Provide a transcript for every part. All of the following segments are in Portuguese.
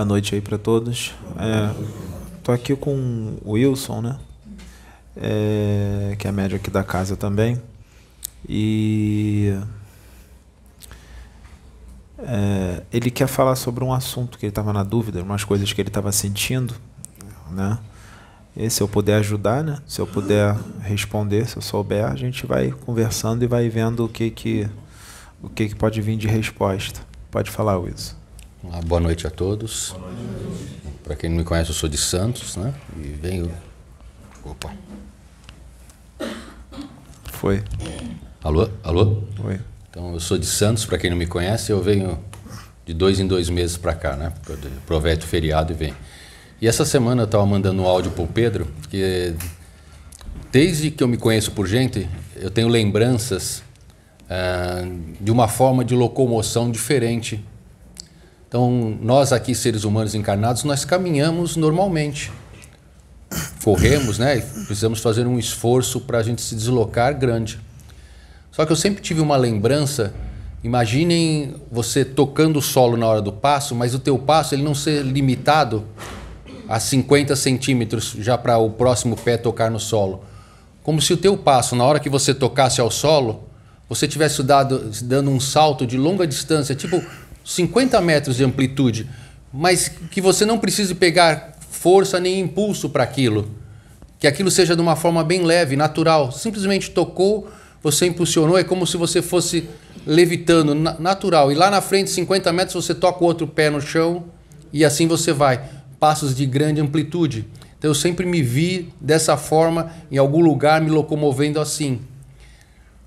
Boa noite aí para todos. É, tô aqui com o Wilson, né? É, que é médio aqui da casa também. E é, ele quer falar sobre um assunto que ele estava na dúvida, umas coisas que ele estava sentindo, né? E se eu puder ajudar, né? Se eu puder responder, se eu souber, a gente vai conversando e vai vendo o que que o que, que pode vir de resposta. Pode falar, Wilson. Boa noite a todos. Para quem não me conhece, eu sou de Santos, né? E venho. Opa. Foi. Alô? Alô? Foi. Então, eu sou de Santos, para quem não me conhece, eu venho de dois em dois meses para cá, né? Aproveito o feriado e venho. E essa semana eu estava mandando um áudio para o Pedro, que desde que eu me conheço por gente, eu tenho lembranças ah, de uma forma de locomoção diferente. Então, nós aqui, seres humanos encarnados, nós caminhamos normalmente. Corremos, né? Precisamos fazer um esforço para a gente se deslocar grande. Só que eu sempre tive uma lembrança. Imaginem você tocando o solo na hora do passo, mas o teu passo ele não ser limitado a 50 centímetros já para o próximo pé tocar no solo. Como se o teu passo, na hora que você tocasse ao solo, você tivesse dado, dando um salto de longa distância, tipo 50 metros de amplitude, mas que você não precise pegar força nem impulso para aquilo. Que aquilo seja de uma forma bem leve, natural. Simplesmente tocou, você impulsionou, é como se você fosse levitando, natural. E lá na frente, 50 metros, você toca o outro pé no chão e assim você vai. Passos de grande amplitude. Então eu sempre me vi dessa forma, em algum lugar, me locomovendo assim.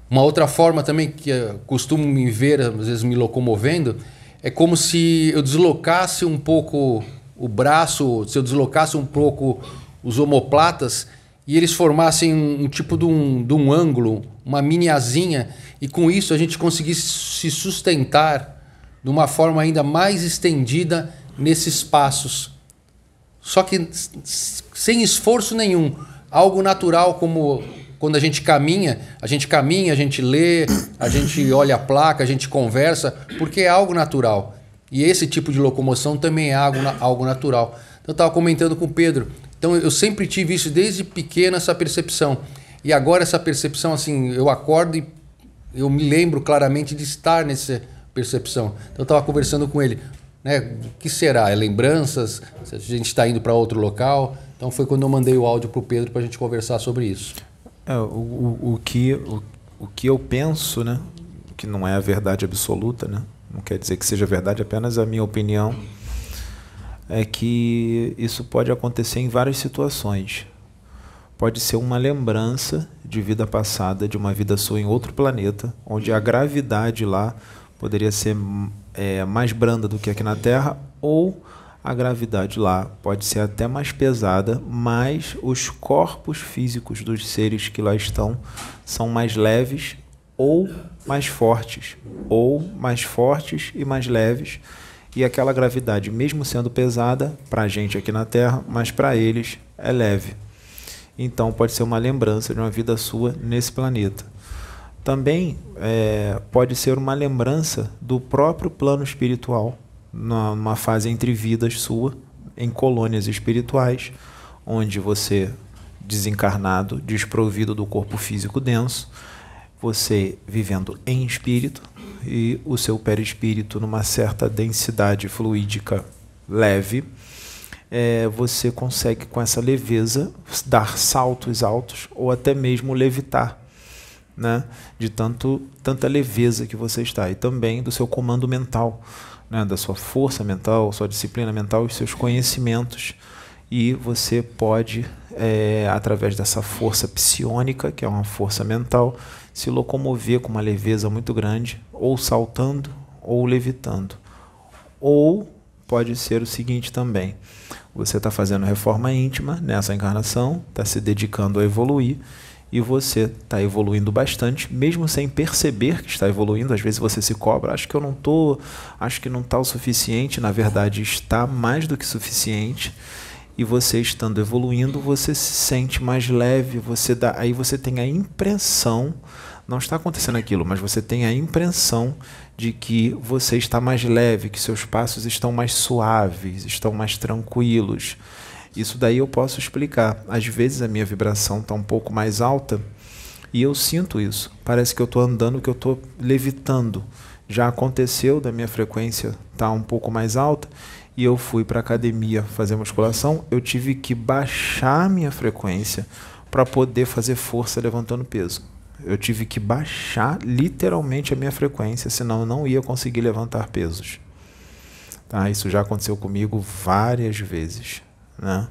Uma outra forma também que costumo me ver, às vezes me locomovendo, é como se eu deslocasse um pouco o braço, se eu deslocasse um pouco os omoplatas e eles formassem um, um tipo de um, de um ângulo, uma mini asinha, e com isso a gente conseguisse se sustentar de uma forma ainda mais estendida nesses passos. Só que sem esforço nenhum, algo natural como quando a gente caminha, a gente caminha, a gente lê, a gente olha a placa, a gente conversa, porque é algo natural. E esse tipo de locomoção também é algo, algo natural. Então, eu estava comentando com o Pedro. Então, eu sempre tive isso desde pequena, essa percepção. E agora, essa percepção, assim, eu acordo e eu me lembro claramente de estar nessa percepção. Então, eu estava conversando com ele. Né? O que será? É lembranças? Se a gente está indo para outro local? Então, foi quando eu mandei o áudio para o Pedro para a gente conversar sobre isso. É, o, o, o, que, o, o que eu penso, né? Que não é a verdade absoluta, né? Não quer dizer que seja verdade, apenas a minha opinião é que isso pode acontecer em várias situações. Pode ser uma lembrança de vida passada, de uma vida sua em outro planeta, onde a gravidade lá poderia ser é, mais branda do que aqui na Terra, ou a gravidade lá pode ser até mais pesada, mas os corpos físicos dos seres que lá estão são mais leves ou mais fortes, ou mais fortes e mais leves. E aquela gravidade, mesmo sendo pesada para a gente aqui na Terra, mas para eles é leve. Então pode ser uma lembrança de uma vida sua nesse planeta. Também é, pode ser uma lembrança do próprio plano espiritual numa fase entre vidas sua, em colônias espirituais, onde você, desencarnado, desprovido do corpo físico denso, você vivendo em espírito e o seu perispírito numa certa densidade fluídica leve, é, você consegue com essa leveza dar saltos altos ou até mesmo levitar, né? De tanto tanta leveza que você está e também do seu comando mental né, da sua força mental, sua disciplina mental, os seus conhecimentos. E você pode, é, através dessa força psionica, que é uma força mental, se locomover com uma leveza muito grande, ou saltando ou levitando. Ou pode ser o seguinte também: você está fazendo reforma íntima nessa encarnação, está se dedicando a evoluir e você está evoluindo bastante, mesmo sem perceber que está evoluindo. Às vezes você se cobra, acho que eu não estou, acho que não está o suficiente. Na verdade, está mais do que suficiente. E você estando evoluindo, você se sente mais leve. Você dá, aí você tem a impressão não está acontecendo aquilo, mas você tem a impressão de que você está mais leve, que seus passos estão mais suaves, estão mais tranquilos. Isso daí eu posso explicar. Às vezes a minha vibração está um pouco mais alta e eu sinto isso. Parece que eu estou andando, que eu estou levitando. Já aconteceu da minha frequência estar tá um pouco mais alta e eu fui para a academia fazer musculação. Eu tive que baixar minha frequência para poder fazer força levantando peso. Eu tive que baixar literalmente a minha frequência, senão eu não ia conseguir levantar pesos. Tá? Isso já aconteceu comigo várias vezes. Né?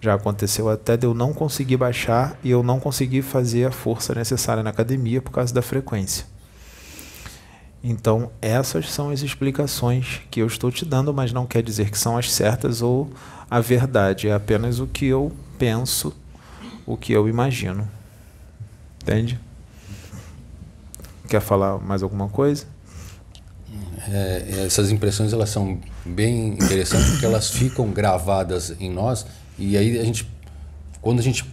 Já aconteceu até de eu não conseguir baixar e eu não conseguir fazer a força necessária na academia por causa da frequência. Então, essas são as explicações que eu estou te dando, mas não quer dizer que são as certas ou a verdade, é apenas o que eu penso, o que eu imagino. Entende? Quer falar mais alguma coisa? É, essas impressões elas são bem interessantes porque elas ficam gravadas em nós e aí a gente, quando a gente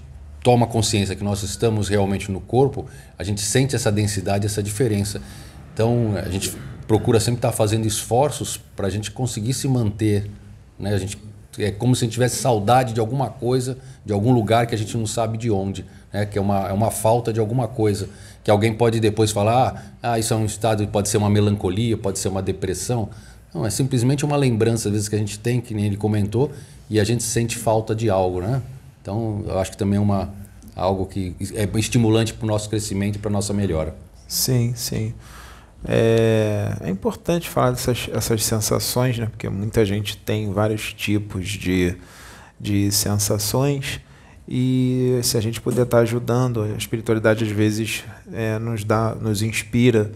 toma consciência que nós estamos realmente no corpo, a gente sente essa densidade, essa diferença. Então a gente procura sempre estar fazendo esforços para a gente conseguir se manter, né? A gente é como se a gente tivesse saudade de alguma coisa, de algum lugar que a gente não sabe de onde, né? Que é uma, é uma falta de alguma coisa que alguém pode depois falar, ah, isso é um estado, pode ser uma melancolia, pode ser uma depressão. Não, é simplesmente uma lembrança, às vezes, que a gente tem, que nem ele comentou, e a gente sente falta de algo, né? Então, eu acho que também é uma, algo que é estimulante para o nosso crescimento e para a nossa melhora. Sim, sim. É, é importante falar dessas essas sensações, né? Porque muita gente tem vários tipos de, de sensações e se a gente puder estar ajudando, a espiritualidade às vezes é, nos dá, nos inspira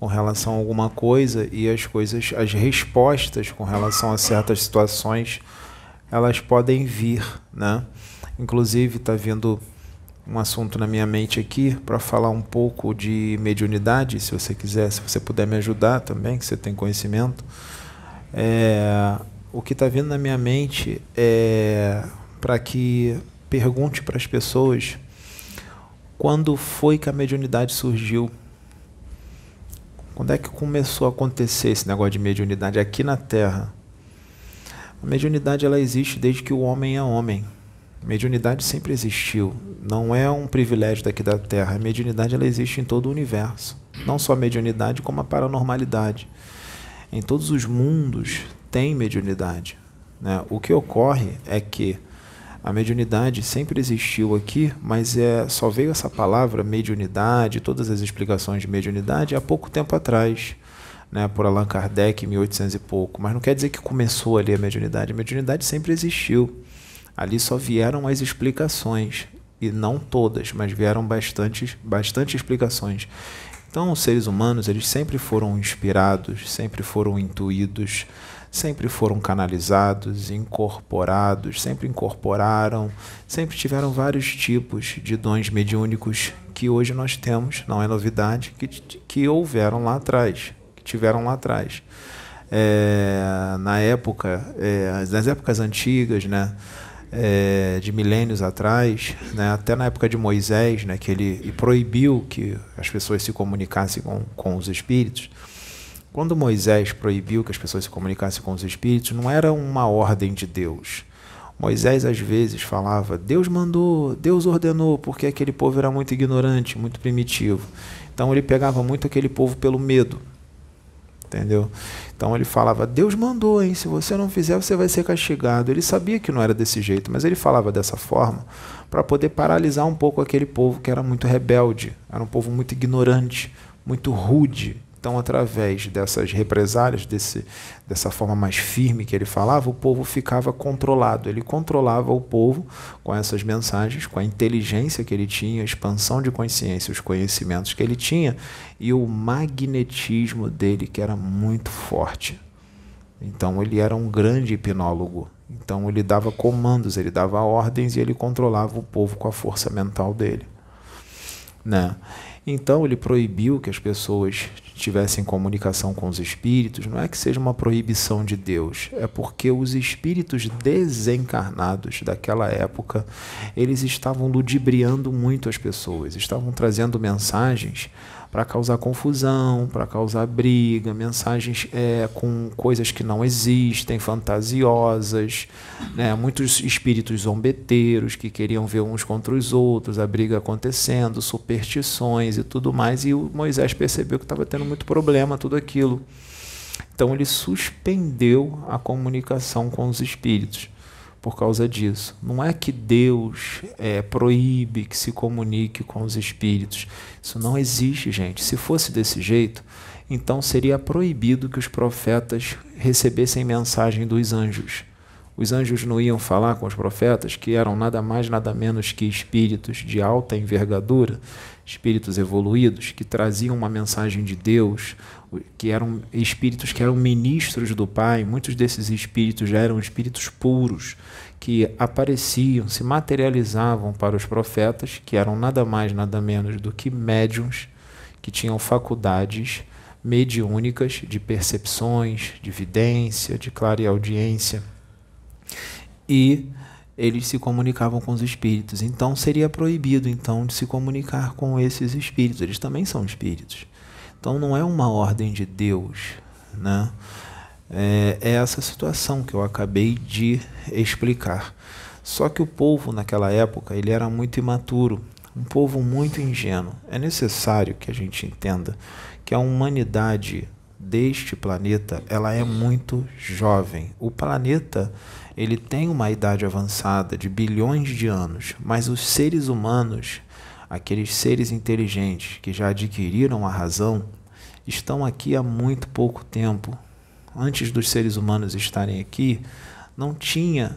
com relação a alguma coisa e as coisas, as respostas com relação a certas situações, elas podem vir, né? Inclusive está vindo um assunto na minha mente aqui para falar um pouco de mediunidade, se você quiser, se você puder me ajudar também, que você tem conhecimento. É, o que está vindo na minha mente é para que pergunte para as pessoas quando foi que a mediunidade surgiu. Quando é que começou a acontecer esse negócio de mediunidade aqui na Terra? A mediunidade ela existe desde que o homem é homem. A mediunidade sempre existiu. Não é um privilégio daqui da Terra. A mediunidade ela existe em todo o universo. Não só a mediunidade, como a paranormalidade. Em todos os mundos tem mediunidade. Né? O que ocorre é que a mediunidade sempre existiu aqui, mas é, só veio essa palavra mediunidade, todas as explicações de mediunidade há pouco tempo atrás, né, por Allan Kardec, em 1800 e pouco. Mas não quer dizer que começou ali a mediunidade. A mediunidade sempre existiu. Ali só vieram as explicações, e não todas, mas vieram bastante, bastante explicações. Então, os seres humanos, eles sempre foram inspirados, sempre foram intuídos, sempre foram canalizados, incorporados, sempre incorporaram, sempre tiveram vários tipos de dons mediúnicos que hoje nós temos, não é novidade, que, que houveram lá atrás, que tiveram lá atrás. É, na época, é, nas épocas antigas, né, é, de milênios atrás, né, até na época de Moisés, né, que ele proibiu que as pessoas se comunicassem com, com os espíritos, quando Moisés proibiu que as pessoas se comunicassem com os espíritos, não era uma ordem de Deus. Moisés às vezes falava: Deus mandou, Deus ordenou, porque aquele povo era muito ignorante, muito primitivo. Então ele pegava muito aquele povo pelo medo. Entendeu? Então ele falava: Deus mandou, hein? Se você não fizer, você vai ser castigado. Ele sabia que não era desse jeito, mas ele falava dessa forma para poder paralisar um pouco aquele povo que era muito rebelde, era um povo muito ignorante, muito rude, então, através dessas represálias, desse, dessa forma mais firme que ele falava, o povo ficava controlado. Ele controlava o povo com essas mensagens, com a inteligência que ele tinha, a expansão de consciência, os conhecimentos que ele tinha e o magnetismo dele, que era muito forte. Então, ele era um grande hipnólogo. Então, ele dava comandos, ele dava ordens e ele controlava o povo com a força mental dele. Né? Então, ele proibiu que as pessoas tivessem comunicação com os espíritos, não é que seja uma proibição de Deus, é porque os espíritos desencarnados daquela época, eles estavam ludibriando muito as pessoas, estavam trazendo mensagens para causar confusão, para causar briga, mensagens é, com coisas que não existem, fantasiosas, né? muitos espíritos zombeteiros que queriam ver uns contra os outros, a briga acontecendo, superstições e tudo mais. E o Moisés percebeu que estava tendo muito problema tudo aquilo. Então ele suspendeu a comunicação com os espíritos por causa disso. Não é que Deus é, proíbe que se comunique com os espíritos. Isso não existe, gente. Se fosse desse jeito, então seria proibido que os profetas recebessem mensagem dos anjos. Os anjos não iam falar com os profetas, que eram nada mais, nada menos que espíritos de alta envergadura, espíritos evoluídos, que traziam uma mensagem de Deus, que eram espíritos que eram ministros do Pai, muitos desses espíritos já eram espíritos puros, que apareciam, se materializavam para os profetas, que eram nada mais, nada menos do que médiums, que tinham faculdades mediúnicas de percepções, de vidência, de clareaudiência. E eles se comunicavam com os espíritos. Então seria proibido então de se comunicar com esses espíritos. Eles também são espíritos. Então não é uma ordem de Deus, né? É, é essa situação que eu acabei de explicar. Só que o povo naquela época ele era muito imaturo, um povo muito ingênuo. É necessário que a gente entenda que a humanidade deste planeta ela é muito jovem. O planeta ele tem uma idade avançada de bilhões de anos, mas os seres humanos aqueles seres inteligentes que já adquiriram a razão, estão aqui há muito pouco tempo. Antes dos seres humanos estarem aqui, não tinha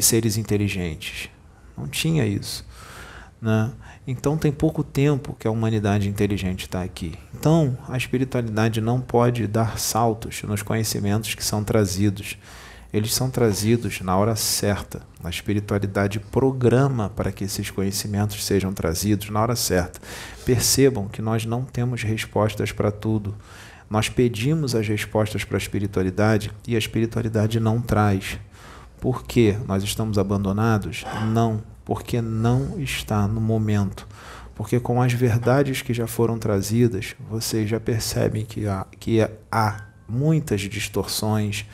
seres inteligentes. Não tinha isso. Né? Então tem pouco tempo que a humanidade inteligente está aqui. Então a espiritualidade não pode dar saltos nos conhecimentos que são trazidos eles são trazidos na hora certa. A espiritualidade programa para que esses conhecimentos sejam trazidos na hora certa. Percebam que nós não temos respostas para tudo. Nós pedimos as respostas para a espiritualidade e a espiritualidade não traz. Por que nós estamos abandonados? Não, porque não está no momento. Porque com as verdades que já foram trazidas, vocês já percebem que há, que há muitas distorções,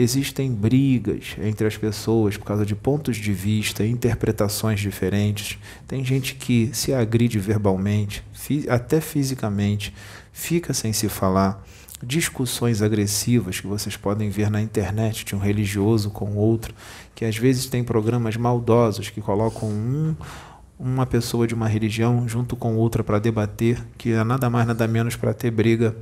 Existem brigas entre as pessoas por causa de pontos de vista, interpretações diferentes. Tem gente que se agride verbalmente, até fisicamente, fica sem se falar. Discussões agressivas que vocês podem ver na internet de um religioso com outro, que às vezes tem programas maldosos que colocam um uma pessoa de uma religião junto com outra para debater, que é nada mais nada menos para ter briga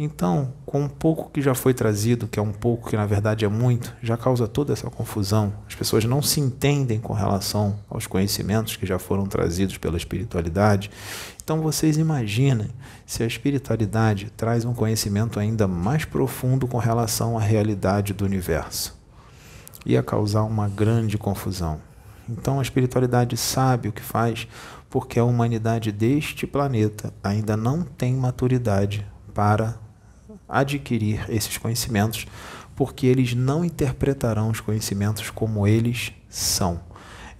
então, com um pouco que já foi trazido, que é um pouco que na verdade é muito, já causa toda essa confusão. As pessoas não se entendem com relação aos conhecimentos que já foram trazidos pela espiritualidade. Então, vocês imaginem se a espiritualidade traz um conhecimento ainda mais profundo com relação à realidade do universo. Ia causar uma grande confusão. Então, a espiritualidade sabe o que faz porque a humanidade deste planeta ainda não tem maturidade para adquirir esses conhecimentos, porque eles não interpretarão os conhecimentos como eles são.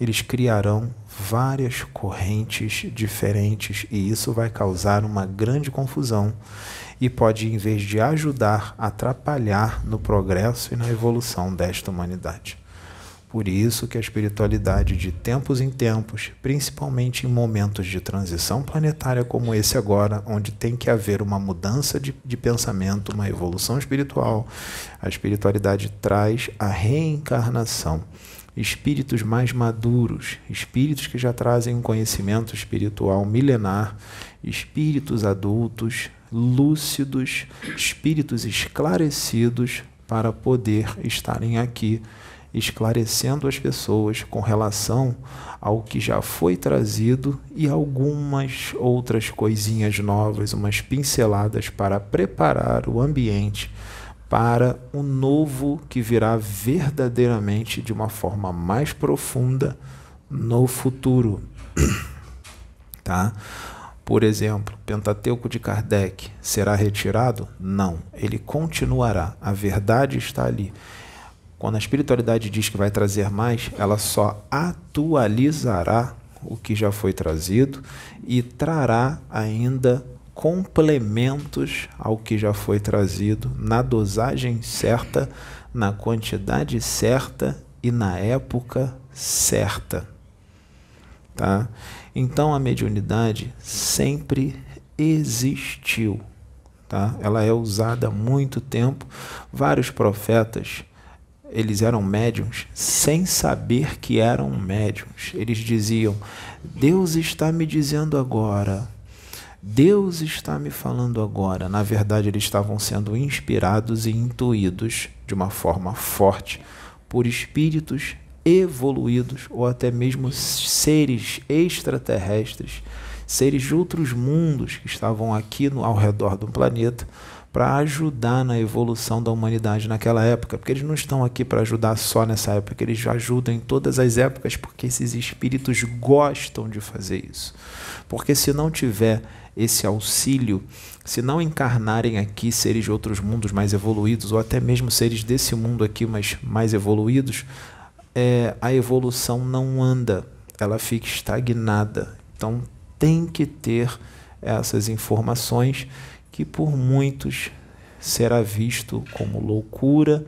Eles criarão várias correntes diferentes e isso vai causar uma grande confusão e pode, em vez de ajudar, atrapalhar no progresso e na evolução desta humanidade. Por isso que a espiritualidade de tempos em tempos, principalmente em momentos de transição planetária como esse agora, onde tem que haver uma mudança de, de pensamento, uma evolução espiritual, a espiritualidade traz a reencarnação. Espíritos mais maduros, espíritos que já trazem um conhecimento espiritual milenar, espíritos adultos, lúcidos, espíritos esclarecidos para poder estarem aqui esclarecendo as pessoas com relação ao que já foi trazido e algumas outras coisinhas novas, umas pinceladas para preparar o ambiente para o novo que virá verdadeiramente de uma forma mais profunda no futuro. tá? Por exemplo, Pentateuco de Kardec será retirado? Não, ele continuará. A verdade está ali. Quando a espiritualidade diz que vai trazer mais, ela só atualizará o que já foi trazido e trará ainda complementos ao que já foi trazido na dosagem certa, na quantidade certa e na época certa. Tá? Então a mediunidade sempre existiu. Tá? Ela é usada há muito tempo. Vários profetas eles eram médiums sem saber que eram médiums. Eles diziam: Deus está me dizendo agora, Deus está me falando agora. Na verdade, eles estavam sendo inspirados e intuídos de uma forma forte por espíritos evoluídos ou até mesmo seres extraterrestres, seres de outros mundos que estavam aqui no, ao redor do planeta para ajudar na evolução da humanidade naquela época, porque eles não estão aqui para ajudar só nessa época, eles ajudam em todas as épocas, porque esses espíritos gostam de fazer isso. Porque se não tiver esse auxílio, se não encarnarem aqui seres de outros mundos mais evoluídos, ou até mesmo seres desse mundo aqui, mas mais evoluídos, é, a evolução não anda, ela fica estagnada. Então tem que ter essas informações que por muitos será visto como loucura,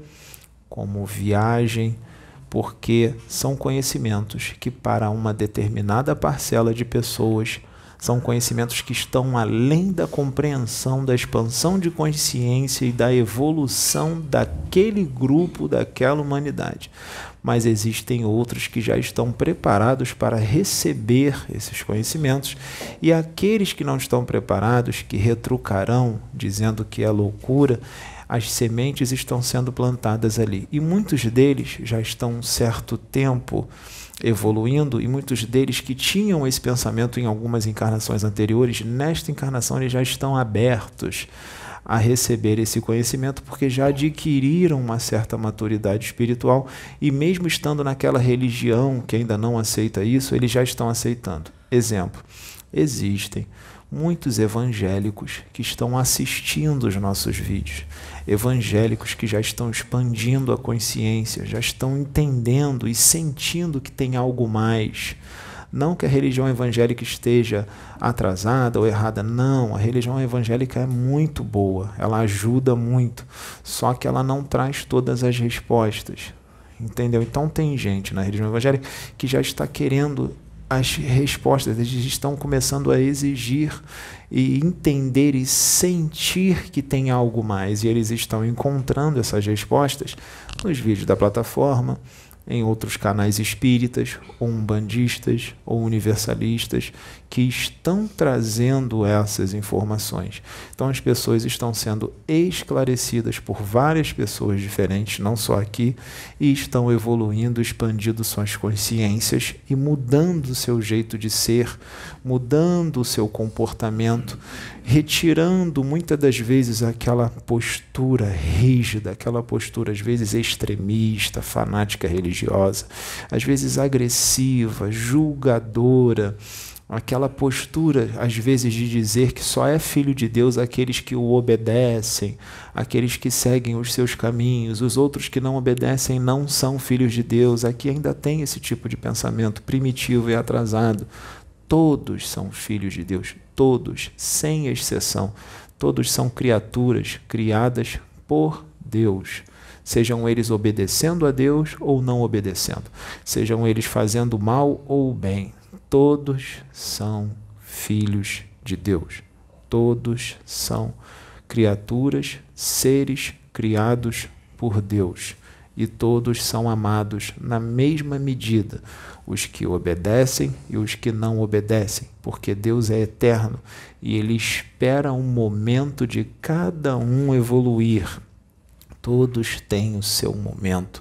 como viagem, porque são conhecimentos que para uma determinada parcela de pessoas são conhecimentos que estão além da compreensão da expansão de consciência e da evolução daquele grupo, daquela humanidade. Mas existem outros que já estão preparados para receber esses conhecimentos, e aqueles que não estão preparados, que retrucarão dizendo que é loucura, as sementes estão sendo plantadas ali. E muitos deles já estão um certo tempo evoluindo e muitos deles que tinham esse pensamento em algumas encarnações anteriores, nesta encarnação eles já estão abertos a receber esse conhecimento porque já adquiriram uma certa maturidade espiritual e mesmo estando naquela religião que ainda não aceita isso, eles já estão aceitando. Exemplo: existem muitos evangélicos que estão assistindo os nossos vídeos, evangélicos que já estão expandindo a consciência, já estão entendendo e sentindo que tem algo mais. Não que a religião evangélica esteja atrasada ou errada, não. A religião evangélica é muito boa, ela ajuda muito, só que ela não traz todas as respostas. Entendeu? Então tem gente na religião evangélica que já está querendo as respostas, eles estão começando a exigir e entender e sentir que tem algo mais, e eles estão encontrando essas respostas nos vídeos da plataforma, em outros canais espíritas, ou umbandistas, ou universalistas, que estão trazendo essas informações. Então, as pessoas estão sendo esclarecidas por várias pessoas diferentes, não só aqui, e estão evoluindo, expandindo suas consciências e mudando seu jeito de ser, mudando o seu comportamento, retirando muitas das vezes aquela postura rígida, aquela postura às vezes extremista, fanática religiosa, às vezes agressiva, julgadora aquela postura, às vezes, de dizer que só é filho de Deus aqueles que o obedecem, aqueles que seguem os seus caminhos, os outros que não obedecem não são filhos de Deus. Aqui ainda tem esse tipo de pensamento primitivo e atrasado. Todos são filhos de Deus, todos, sem exceção. Todos são criaturas criadas por Deus sejam eles obedecendo a Deus ou não obedecendo, sejam eles fazendo mal ou bem, Todos são filhos de Deus. Todos são criaturas, seres criados por Deus. E todos são amados na mesma medida, os que obedecem e os que não obedecem, porque Deus é eterno e Ele espera um momento de cada um evoluir. Todos têm o seu momento.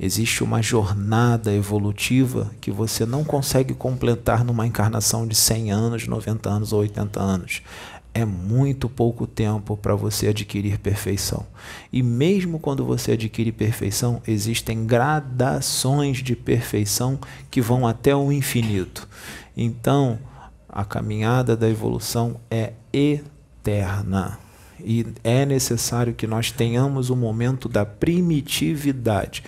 Existe uma jornada evolutiva que você não consegue completar numa encarnação de 100 anos, 90 anos ou 80 anos. É muito pouco tempo para você adquirir perfeição. E mesmo quando você adquire perfeição, existem gradações de perfeição que vão até o infinito. Então, a caminhada da evolução é eterna e é necessário que nós tenhamos o um momento da primitividade,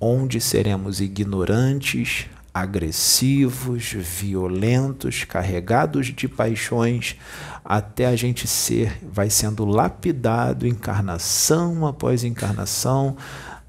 onde seremos ignorantes, agressivos, violentos, carregados de paixões, até a gente ser, vai sendo lapidado encarnação após encarnação,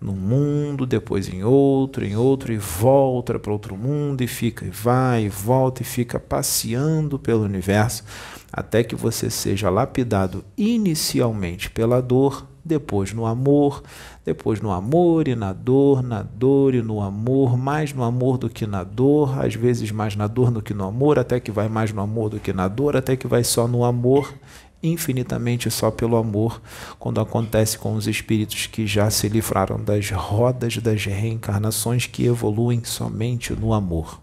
num mundo, depois em outro, em outro, e volta para outro mundo, e fica, e vai, e volta, e fica passeando pelo universo, até que você seja lapidado inicialmente pela dor, depois no amor, depois no amor e na dor, na dor e no amor, mais no amor do que na dor, às vezes mais na dor do que no amor, até que vai mais no amor do que na dor, até que vai só no amor, infinitamente só pelo amor, quando acontece com os espíritos que já se livraram das rodas das reencarnações que evoluem somente no amor.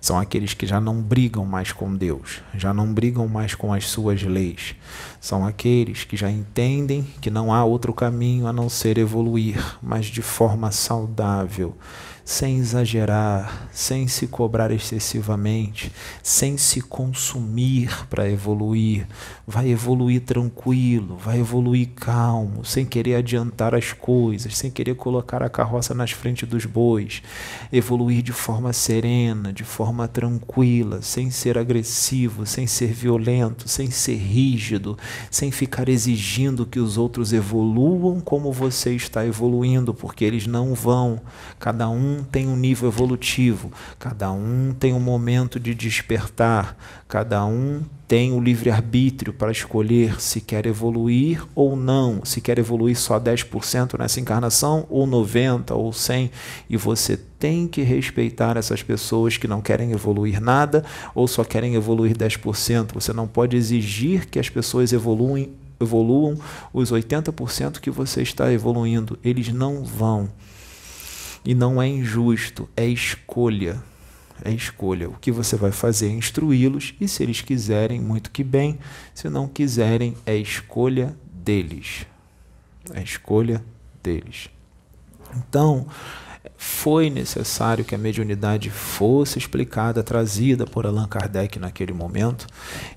São aqueles que já não brigam mais com Deus, já não brigam mais com as suas leis. São aqueles que já entendem que não há outro caminho a não ser evoluir, mas de forma saudável, sem exagerar, sem se cobrar excessivamente, sem se consumir para evoluir. Vai evoluir tranquilo, vai evoluir calmo, sem querer adiantar as coisas, sem querer colocar a carroça nas frentes dos bois. Evoluir de forma serena, de forma tranquila, sem ser agressivo, sem ser violento, sem ser rígido, sem ficar exigindo que os outros evoluam como você está evoluindo, porque eles não vão. Cada um tem um nível evolutivo, cada um tem um momento de despertar, cada um tem o livre-arbítrio para escolher se quer evoluir ou não, se quer evoluir só 10% nessa encarnação, ou 90% ou 100%, e você tem que respeitar essas pessoas que não querem evoluir nada ou só querem evoluir 10%. Você não pode exigir que as pessoas evoluem, evoluam os 80% que você está evoluindo. Eles não vão. E não é injusto, é escolha. É escolha. O que você vai fazer é instruí-los, e se eles quiserem, muito que bem. Se não quiserem, é escolha deles. É escolha deles. Então, foi necessário que a mediunidade fosse explicada, trazida por Allan Kardec naquele momento,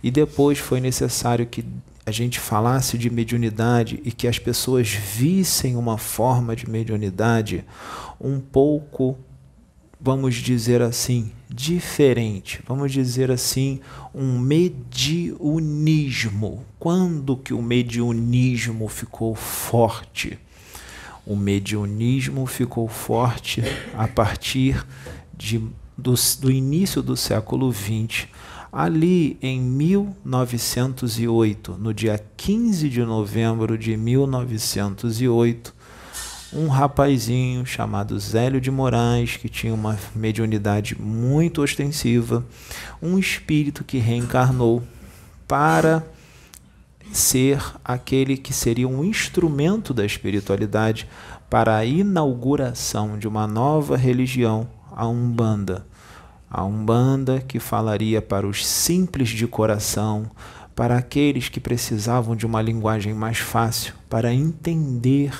e depois foi necessário que a gente falasse de mediunidade e que as pessoas vissem uma forma de mediunidade um pouco, vamos dizer assim, diferente, vamos dizer assim, um mediunismo. Quando que o mediunismo ficou forte? O mediunismo ficou forte a partir de, do, do início do século XX Ali em 1908, no dia 15 de novembro de 1908, um rapazinho chamado Zélio de Moraes, que tinha uma mediunidade muito ostensiva, um espírito que reencarnou para ser aquele que seria um instrumento da espiritualidade para a inauguração de uma nova religião, a Umbanda a Umbanda que falaria para os simples de coração, para aqueles que precisavam de uma linguagem mais fácil, para entender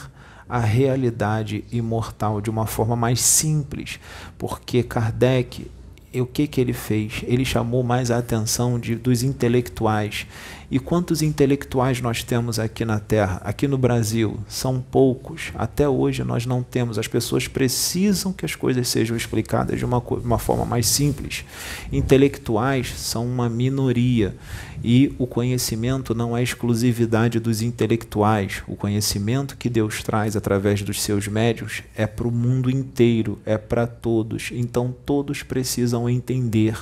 a realidade imortal de uma forma mais simples, porque Kardec, o que, que ele fez? Ele chamou mais a atenção de, dos intelectuais e quantos intelectuais nós temos aqui na Terra, aqui no Brasil? São poucos. Até hoje nós não temos. As pessoas precisam que as coisas sejam explicadas de uma, uma forma mais simples. Intelectuais são uma minoria e o conhecimento não é exclusividade dos intelectuais. O conhecimento que Deus traz através dos seus médios é para o mundo inteiro, é para todos. Então todos precisam entender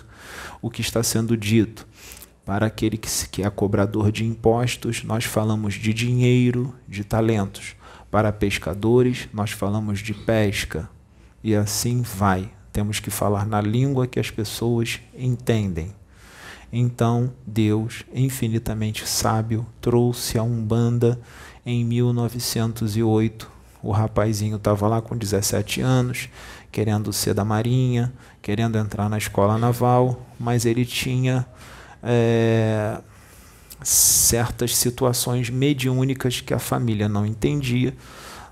o que está sendo dito. Para aquele que, é cobrador de impostos, nós falamos de dinheiro, de talentos. Para pescadores, nós falamos de pesca. E assim vai. Temos que falar na língua que as pessoas entendem. Então, Deus, infinitamente sábio, trouxe a Umbanda em 1908. O rapazinho estava lá com 17 anos, querendo ser da Marinha, querendo entrar na escola naval, mas ele tinha é, certas situações mediúnicas que a família não entendia,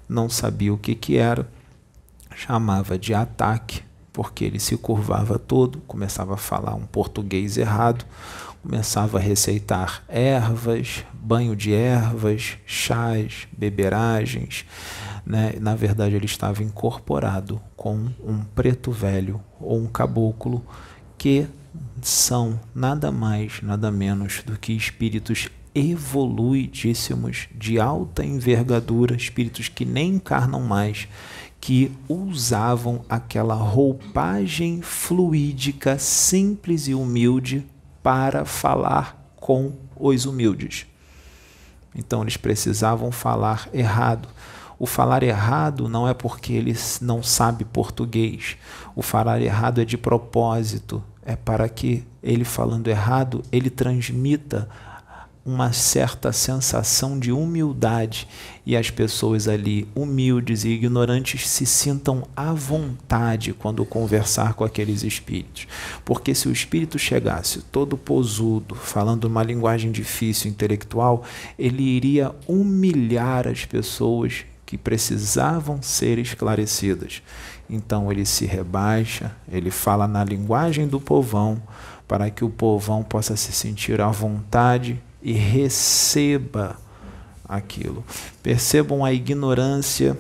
não sabia o que, que era, chamava de ataque, porque ele se curvava todo, começava a falar um português errado, começava a receitar ervas, banho de ervas, chás, beberagens, né? na verdade ele estava incorporado com um preto velho ou um caboclo que são nada mais, nada menos do que espíritos evoluidíssimos, de alta envergadura, espíritos que nem encarnam mais, que usavam aquela roupagem fluídica, simples e humilde para falar com os humildes. Então eles precisavam falar errado. O falar errado não é porque ele não sabe português. O falar errado é de propósito, é para que ele falando errado, ele transmita uma certa sensação de humildade e as pessoas ali humildes e ignorantes se sintam à vontade quando conversar com aqueles espíritos. Porque se o espírito chegasse todo posudo, falando uma linguagem difícil, intelectual, ele iria humilhar as pessoas que precisavam ser esclarecidas. Então ele se rebaixa, ele fala na linguagem do povão, para que o povão possa se sentir à vontade e receba aquilo. Percebam a ignorância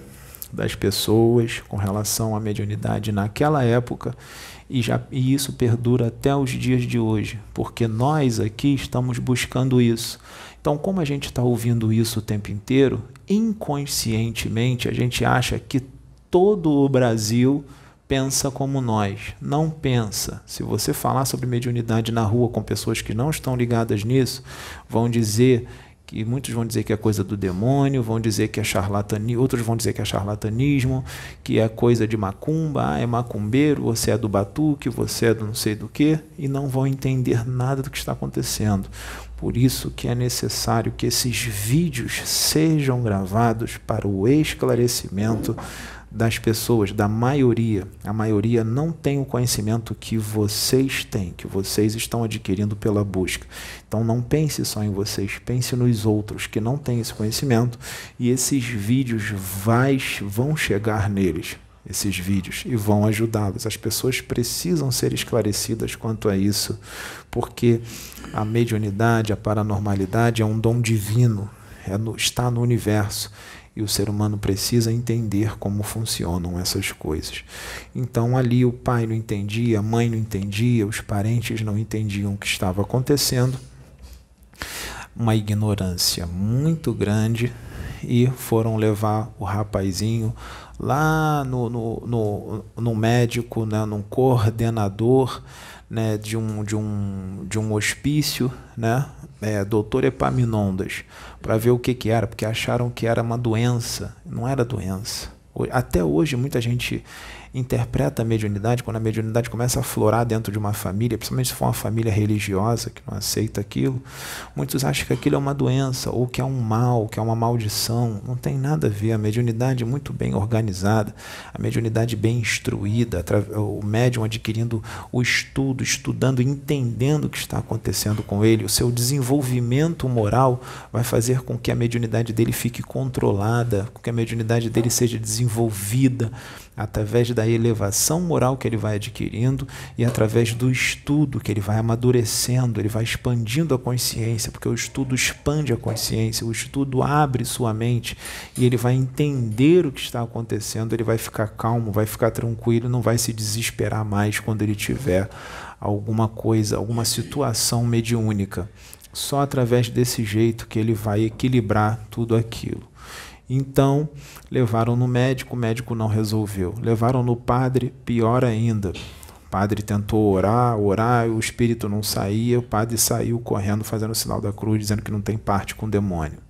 das pessoas com relação à mediunidade naquela época e, já, e isso perdura até os dias de hoje, porque nós aqui estamos buscando isso. Então, como a gente está ouvindo isso o tempo inteiro, inconscientemente a gente acha que todo o Brasil pensa como nós. Não pensa. Se você falar sobre mediunidade na rua com pessoas que não estão ligadas nisso, vão dizer que muitos vão dizer que é coisa do demônio, vão dizer que é charlatanismo, outros vão dizer que é charlatanismo, que é coisa de macumba, ah, é macumbeiro, você é do batuque, você é do não sei do que, e não vão entender nada do que está acontecendo. Por isso que é necessário que esses vídeos sejam gravados para o esclarecimento das pessoas, da maioria, a maioria não tem o conhecimento que vocês têm, que vocês estão adquirindo pela busca. Então não pense só em vocês, pense nos outros que não têm esse conhecimento e esses vídeos vai, vão chegar neles, esses vídeos, e vão ajudá-los. As pessoas precisam ser esclarecidas quanto a isso, porque a mediunidade, a paranormalidade é um dom divino, é no, está no universo e o ser humano precisa entender como funcionam essas coisas. Então ali o pai não entendia, a mãe não entendia, os parentes não entendiam o que estava acontecendo. Uma ignorância muito grande e foram levar o rapazinho lá no, no, no, no médico, né, num coordenador né, de, um, de, um, de um hospício, né, é, doutor Epaminondas, para ver o que, que era, porque acharam que era uma doença. Não era doença. Até hoje, muita gente interpreta a mediunidade, quando a mediunidade começa a florar dentro de uma família, principalmente se for uma família religiosa que não aceita aquilo, muitos acham que aquilo é uma doença, ou que é um mal, que é uma maldição. Não tem nada a ver. A mediunidade muito bem organizada, a mediunidade bem instruída, o médium adquirindo o estudo, estudando, entendendo o que está acontecendo com ele, o seu desenvolvimento moral vai fazer com que a mediunidade dele fique controlada, com que a mediunidade dele seja desenvolvida através da elevação moral que ele vai adquirindo e através do estudo que ele vai amadurecendo, ele vai expandindo a consciência, porque o estudo expande a consciência, o estudo abre sua mente e ele vai entender o que está acontecendo, ele vai ficar calmo, vai ficar tranquilo, não vai se desesperar mais quando ele tiver alguma coisa, alguma situação mediúnica. Só através desse jeito que ele vai equilibrar tudo aquilo. Então, levaram no médico, o médico não resolveu. Levaram no padre, pior ainda. O padre tentou orar, orar, o espírito não saía, o padre saiu correndo fazendo o sinal da cruz, dizendo que não tem parte com o demônio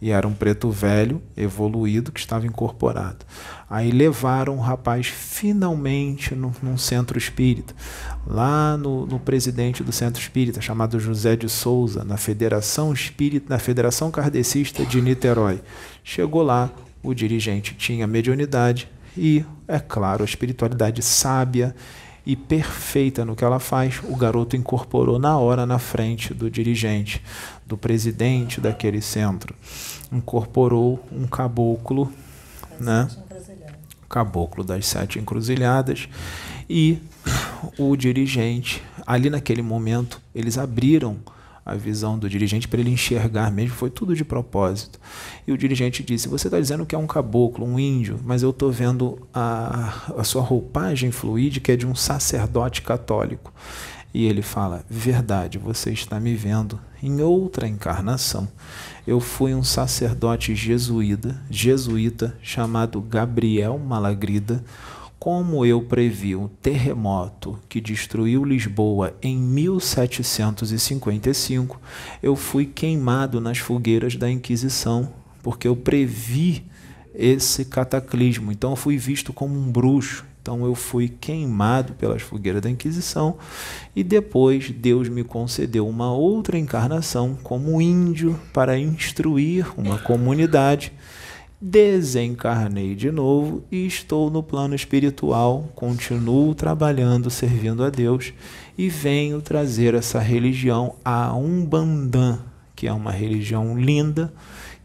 e era um preto velho, evoluído, que estava incorporado. Aí levaram o rapaz finalmente no, num centro espírita, lá no, no, presidente do centro espírita, chamado José de Souza, na Federação Espírita, na Federação Kardecista de Niterói. Chegou lá, o dirigente tinha mediunidade e, é claro, a espiritualidade sábia e perfeita no que ela faz, o garoto incorporou na hora na frente do dirigente, do presidente daquele centro. Incorporou um caboclo, né? Caboclo das sete encruzilhadas e o dirigente, ali naquele momento, eles abriram a visão do dirigente para ele enxergar mesmo, foi tudo de propósito. E o dirigente disse: Você está dizendo que é um caboclo, um índio, mas eu estou vendo a, a sua roupagem fluídica é de um sacerdote católico. E ele fala: Verdade, você está me vendo em outra encarnação. Eu fui um sacerdote jesuíta, jesuíta chamado Gabriel Malagrida. Como eu previ o terremoto que destruiu Lisboa em 1755, eu fui queimado nas fogueiras da Inquisição, porque eu previ esse cataclismo. Então eu fui visto como um bruxo. Então eu fui queimado pelas fogueiras da Inquisição e depois Deus me concedeu uma outra encarnação como índio para instruir uma comunidade. Desencarnei de novo e estou no plano espiritual, continuo trabalhando, servindo a Deus e venho trazer essa religião a Umbandã, que é uma religião linda,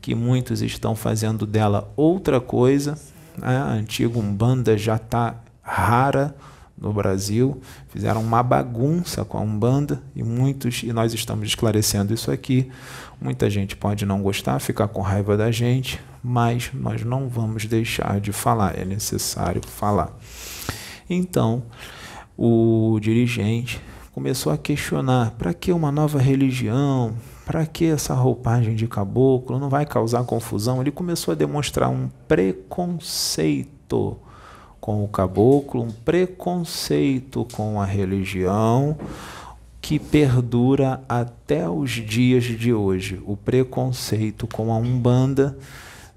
que muitos estão fazendo dela outra coisa. A antiga Umbanda já está rara no Brasil, fizeram uma bagunça com a Umbanda e muitos, e nós estamos esclarecendo isso aqui. Muita gente pode não gostar, ficar com raiva da gente, mas nós não vamos deixar de falar, é necessário falar. Então, o dirigente começou a questionar: para que uma nova religião? Para que essa roupagem de caboclo? Não vai causar confusão? Ele começou a demonstrar um preconceito com o caboclo, um preconceito com a religião que perdura até os dias de hoje. O preconceito com a Umbanda,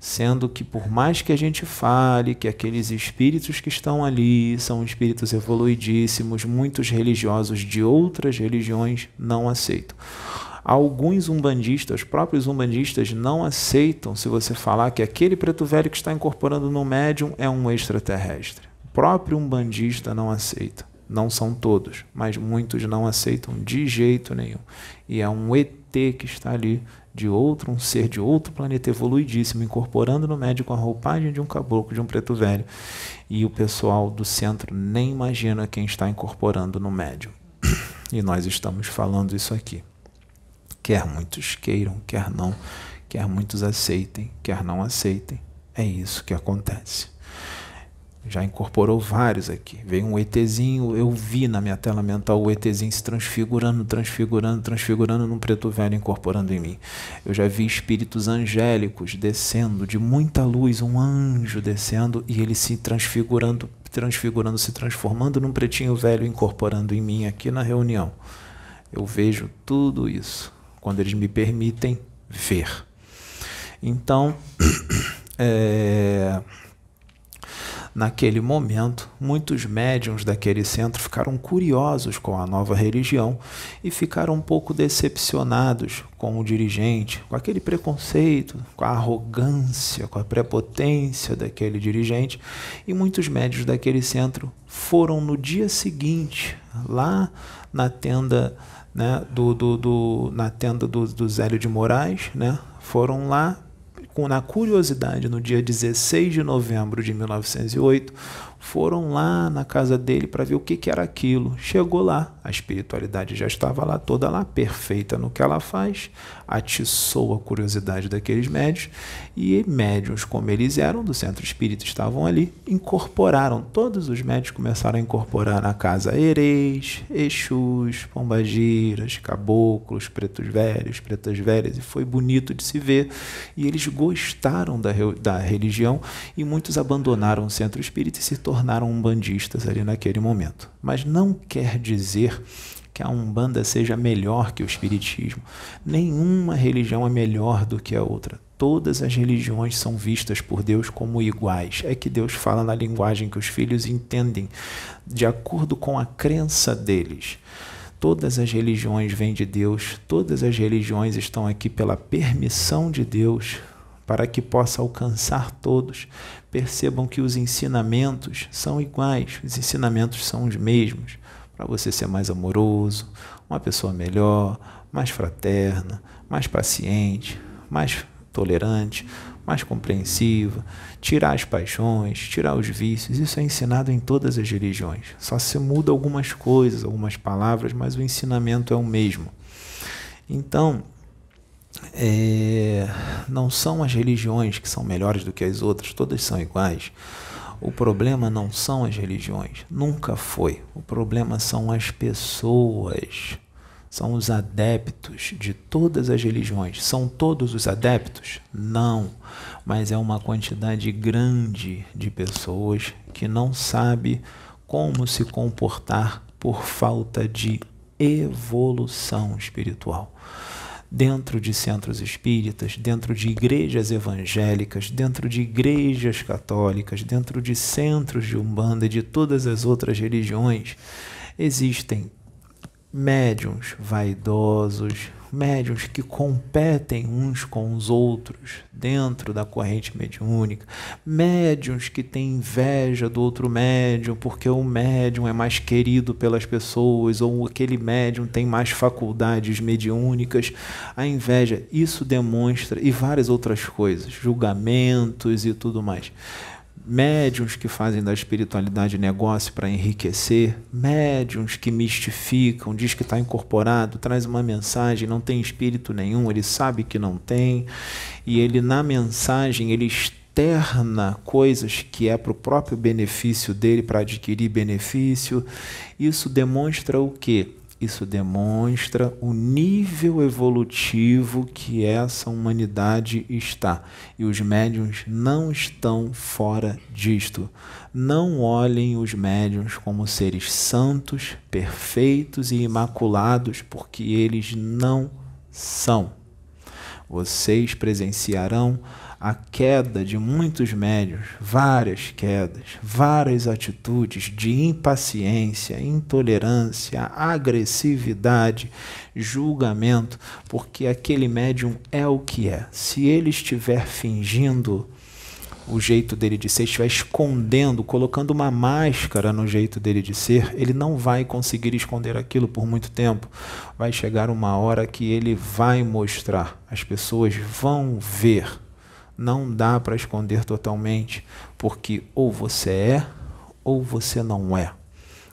sendo que por mais que a gente fale que aqueles espíritos que estão ali são espíritos evoluidíssimos, muitos religiosos de outras religiões não aceitam. Alguns umbandistas, os próprios umbandistas, não aceitam se você falar que aquele preto velho que está incorporando no médium é um extraterrestre. O próprio umbandista não aceita. Não são todos, mas muitos não aceitam de jeito nenhum. E é um ET que está ali, de outro, um ser de outro planeta evoluidíssimo, incorporando no médium com a roupagem de um caboclo, de um preto velho. E o pessoal do centro nem imagina quem está incorporando no médium. E nós estamos falando isso aqui. Quer muitos queiram, quer não, quer muitos aceitem, quer não aceitem. É isso que acontece. Já incorporou vários aqui. Veio um ETzinho, eu vi na minha tela mental o ETzinho se transfigurando, transfigurando, transfigurando num preto velho incorporando em mim. Eu já vi espíritos angélicos descendo de muita luz, um anjo descendo e ele se transfigurando, transfigurando, se transformando num pretinho velho incorporando em mim aqui na reunião. Eu vejo tudo isso quando eles me permitem ver. Então, é, naquele momento, muitos médiums daquele centro ficaram curiosos com a nova religião e ficaram um pouco decepcionados com o dirigente, com aquele preconceito, com a arrogância, com a prepotência daquele dirigente. E muitos médios daquele centro foram no dia seguinte, lá na tenda né, do, do, do, na tenda do, do Zélio de Moraes, né, foram lá com, na curiosidade, no dia 16 de novembro de 1908, foram lá na casa dele para ver o que, que era aquilo. Chegou lá, a espiritualidade já estava lá, toda lá, perfeita no que ela faz, atiçou a curiosidade daqueles médios, e médios, como eles eram, do centro espírita, estavam ali, incorporaram, todos os médios começaram a incorporar na casa. Ereis, Exus, Pombagiras, Caboclos, Pretos Velhos, Pretas Velhas, e foi bonito de se ver, e eles gostaram da, da religião, e muitos abandonaram o centro espírita e se tornaram umbandistas ali naquele momento. Mas não quer dizer que a Umbanda seja melhor que o Espiritismo. Nenhuma religião é melhor do que a outra. Todas as religiões são vistas por Deus como iguais. É que Deus fala na linguagem que os filhos entendem, de acordo com a crença deles. Todas as religiões vêm de Deus, todas as religiões estão aqui pela permissão de Deus, para que possa alcançar todos, percebam que os ensinamentos são iguais, os ensinamentos são os mesmos, para você ser mais amoroso, uma pessoa melhor, mais fraterna, mais paciente, mais tolerante, mais compreensiva, tirar as paixões, tirar os vícios. Isso é ensinado em todas as religiões. Só se muda algumas coisas, algumas palavras, mas o ensinamento é o mesmo. Então, é, não são as religiões que são melhores do que as outras, todas são iguais. O problema não são as religiões, nunca foi. O problema são as pessoas, são os adeptos de todas as religiões. São todos os adeptos? Não, mas é uma quantidade grande de pessoas que não sabe como se comportar por falta de evolução espiritual dentro de centros espíritas, dentro de igrejas evangélicas, dentro de igrejas católicas, dentro de centros de umbanda e de todas as outras religiões, existem médiums vaidosos, médiums que competem uns com os outros dentro da corrente mediúnica, médiums que têm inveja do outro médium porque o médium é mais querido pelas pessoas ou aquele médium tem mais faculdades mediúnicas. A inveja, isso demonstra e várias outras coisas, julgamentos e tudo mais médiums que fazem da espiritualidade negócio para enriquecer, médiums que mistificam, diz que está incorporado, traz uma mensagem, não tem espírito nenhum, ele sabe que não tem, e ele na mensagem ele externa coisas que é para o próprio benefício dele, para adquirir benefício. Isso demonstra o quê? Isso demonstra o nível evolutivo que essa humanidade está. E os médiums não estão fora disto. Não olhem os médiums como seres santos, perfeitos e imaculados, porque eles não são. Vocês presenciarão a queda de muitos médios, várias quedas, várias atitudes de impaciência, intolerância, agressividade, julgamento, porque aquele médium é o que é. Se ele estiver fingindo o jeito dele de ser, estiver escondendo, colocando uma máscara no jeito dele de ser, ele não vai conseguir esconder aquilo por muito tempo. Vai chegar uma hora que ele vai mostrar, as pessoas vão ver não dá para esconder totalmente, porque ou você é ou você não é.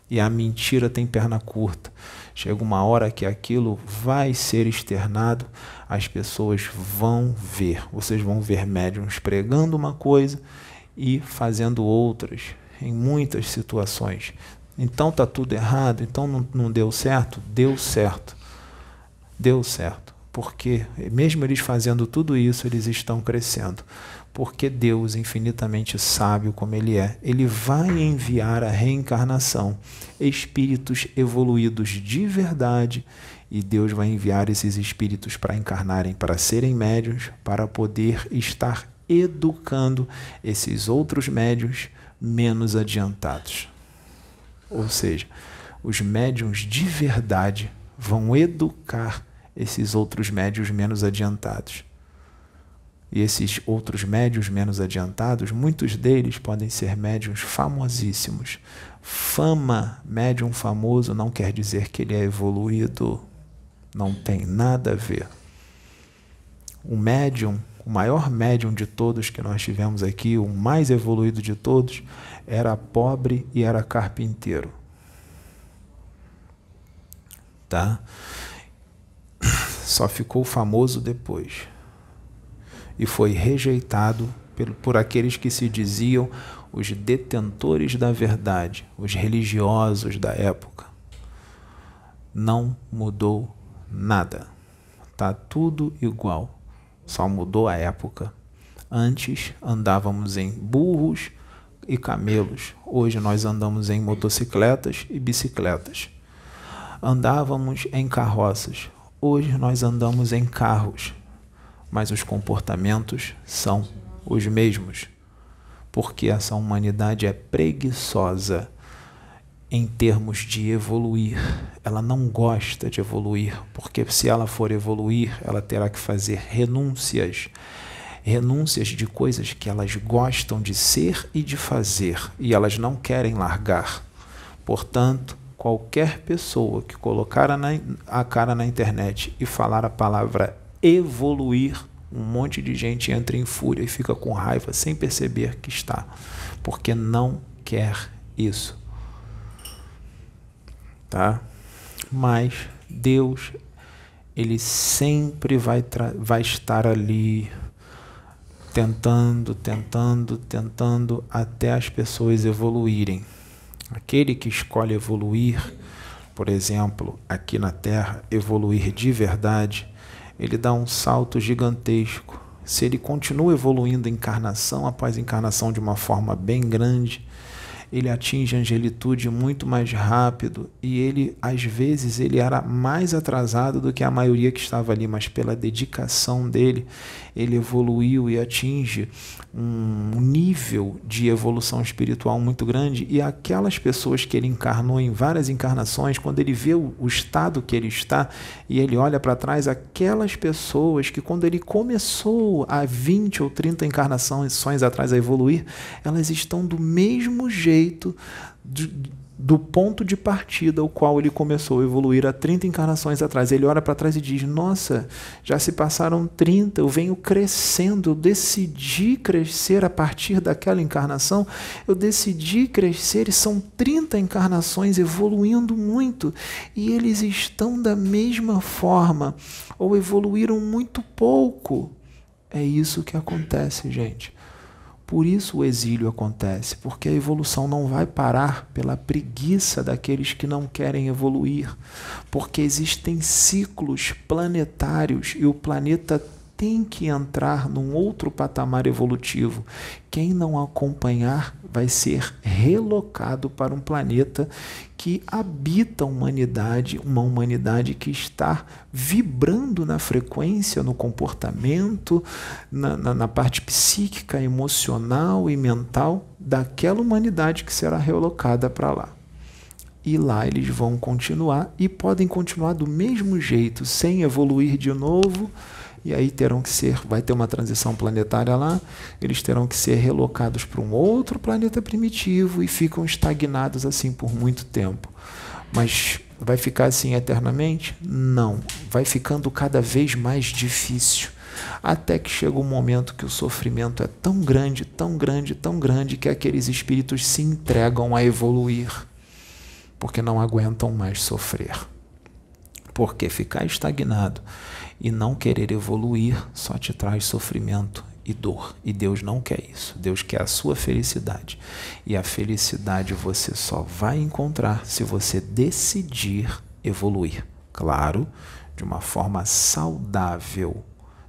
E a mentira tem perna curta. Chega uma hora que aquilo vai ser externado, as pessoas vão ver. Vocês vão ver médiums pregando uma coisa e fazendo outras em muitas situações. Então tá tudo errado, então não, não deu certo? Deu certo. Deu certo porque, mesmo eles fazendo tudo isso, eles estão crescendo. Porque Deus, infinitamente sábio como Ele é, Ele vai enviar a reencarnação, espíritos evoluídos de verdade, e Deus vai enviar esses espíritos para encarnarem, para serem médios, para poder estar educando esses outros médios menos adiantados. Ou seja, os médiums de verdade vão educar esses outros médios menos adiantados. E esses outros médios menos adiantados, muitos deles podem ser médiums famosíssimos. Fama, médium famoso, não quer dizer que ele é evoluído. Não tem nada a ver. O médium, o maior médium de todos que nós tivemos aqui, o mais evoluído de todos, era pobre e era carpinteiro. Tá? Só ficou famoso depois e foi rejeitado por aqueles que se diziam os detentores da verdade, os religiosos da época. Não mudou nada. Tá tudo igual. Só mudou a época. Antes andávamos em burros e camelos. Hoje nós andamos em motocicletas e bicicletas. Andávamos em carroças. Hoje nós andamos em carros, mas os comportamentos são os mesmos, porque essa humanidade é preguiçosa em termos de evoluir. Ela não gosta de evoluir, porque se ela for evoluir, ela terá que fazer renúncias. Renúncias de coisas que elas gostam de ser e de fazer, e elas não querem largar. Portanto, qualquer pessoa que colocar a cara na internet e falar a palavra evoluir, um monte de gente entra em fúria e fica com raiva sem perceber que está, porque não quer isso. Tá? Mas Deus ele sempre vai, vai estar ali tentando, tentando, tentando até as pessoas evoluírem. Aquele que escolhe evoluir, por exemplo, aqui na Terra, evoluir de verdade, ele dá um salto gigantesco. Se ele continua evoluindo encarnação após encarnação de uma forma bem grande, ele atinge a angelitude muito mais rápido e ele às vezes ele era mais atrasado do que a maioria que estava ali, mas pela dedicação dele, ele evoluiu e atinge um nível de evolução espiritual muito grande. E aquelas pessoas que ele encarnou em várias encarnações, quando ele vê o, estado que ele está e ele olha para trás, aquelas pessoas que quando ele começou há 20 ou 30 encarnações atrás a evoluir, elas estão do mesmo jeito de, do ponto de partida ao qual ele começou a evoluir há 30 encarnações atrás. Ele olha para trás e diz: Nossa, já se passaram 30, eu venho crescendo, eu decidi crescer a partir daquela encarnação, eu decidi crescer e são 30 encarnações evoluindo muito e eles estão da mesma forma ou evoluíram muito pouco. É isso que acontece, gente. Por isso o exílio acontece, porque a evolução não vai parar pela preguiça daqueles que não querem evoluir, porque existem ciclos planetários e o planeta tem que entrar num outro patamar evolutivo. Quem não acompanhar vai ser relocado para um planeta que habita a humanidade, uma humanidade que está vibrando na frequência, no comportamento, na, na, na parte psíquica, emocional e mental daquela humanidade que será relocada para lá e lá eles vão continuar e podem continuar do mesmo jeito, sem evoluir de novo, e aí terão que ser, vai ter uma transição planetária lá, eles terão que ser relocados para um outro planeta primitivo e ficam estagnados assim por muito tempo. Mas vai ficar assim eternamente? Não, vai ficando cada vez mais difícil. Até que chega um momento que o sofrimento é tão grande, tão grande, tão grande que aqueles espíritos se entregam a evoluir, porque não aguentam mais sofrer. Porque ficar estagnado e não querer evoluir só te traz sofrimento e dor. E Deus não quer isso. Deus quer a sua felicidade. E a felicidade você só vai encontrar se você decidir evoluir. Claro, de uma forma saudável,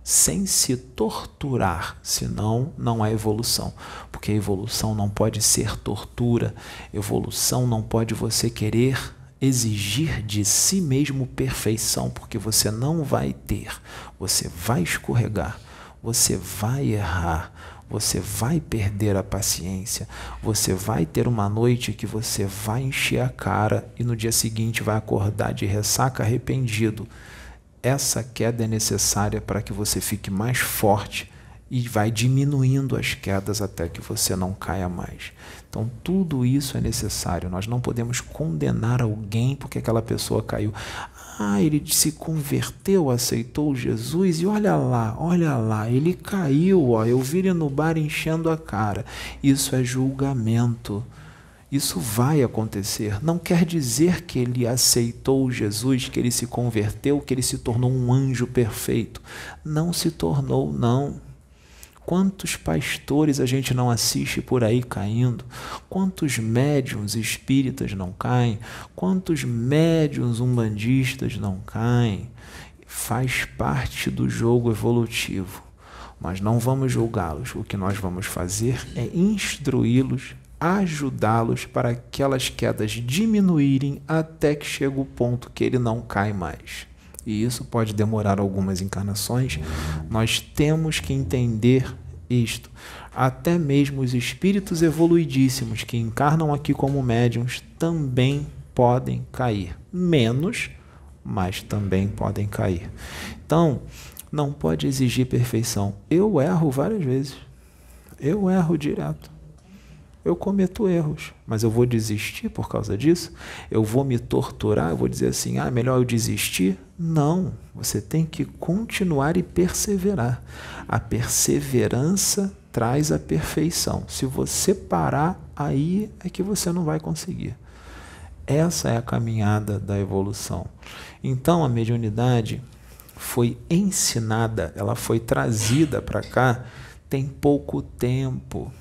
sem se torturar, senão não há evolução. Porque evolução não pode ser tortura, evolução não pode você querer exigir de si mesmo perfeição, porque você não vai ter, você vai escorregar, você vai errar, você vai perder a paciência, você vai ter uma noite que você vai encher a cara e no dia seguinte vai acordar de ressaca arrependido. Essa queda é necessária para que você fique mais forte e vai diminuindo as quedas até que você não caia mais. Então, tudo isso é necessário. Nós não podemos condenar alguém porque aquela pessoa caiu. Ah, ele se converteu, aceitou Jesus e olha lá, olha lá, ele caiu, ó, eu vi ele no bar enchendo a cara. Isso é julgamento. Isso vai acontecer. Não quer dizer que ele aceitou Jesus, que ele se converteu, que ele se tornou um anjo perfeito. Não se tornou, não. Quantos pastores a gente não assiste por aí caindo? Quantos médiums espíritas não caem? Quantos médiums umbandistas não caem? Faz parte do jogo evolutivo. Mas não vamos julgá-los. O que nós vamos fazer é instruí-los, ajudá-los para aquelas quedas diminuírem até que chegue o ponto que ele não cai mais e isso pode demorar algumas encarnações, nós temos que entender isto. Até mesmo os espíritos evoluidíssimos que encarnam aqui como médiums também podem cair. Menos, mas também podem cair. Então, não pode exigir perfeição. Eu erro várias vezes. Eu erro direto eu cometo erros, mas eu vou desistir por causa disso? Eu vou me torturar? Eu vou dizer assim: ah, melhor eu desistir? Não, você tem que continuar e perseverar. A perseverança traz a perfeição. Se você parar, aí é que você não vai conseguir. Essa é a caminhada da evolução. Então, a mediunidade foi ensinada, ela foi trazida para cá tem pouco tempo.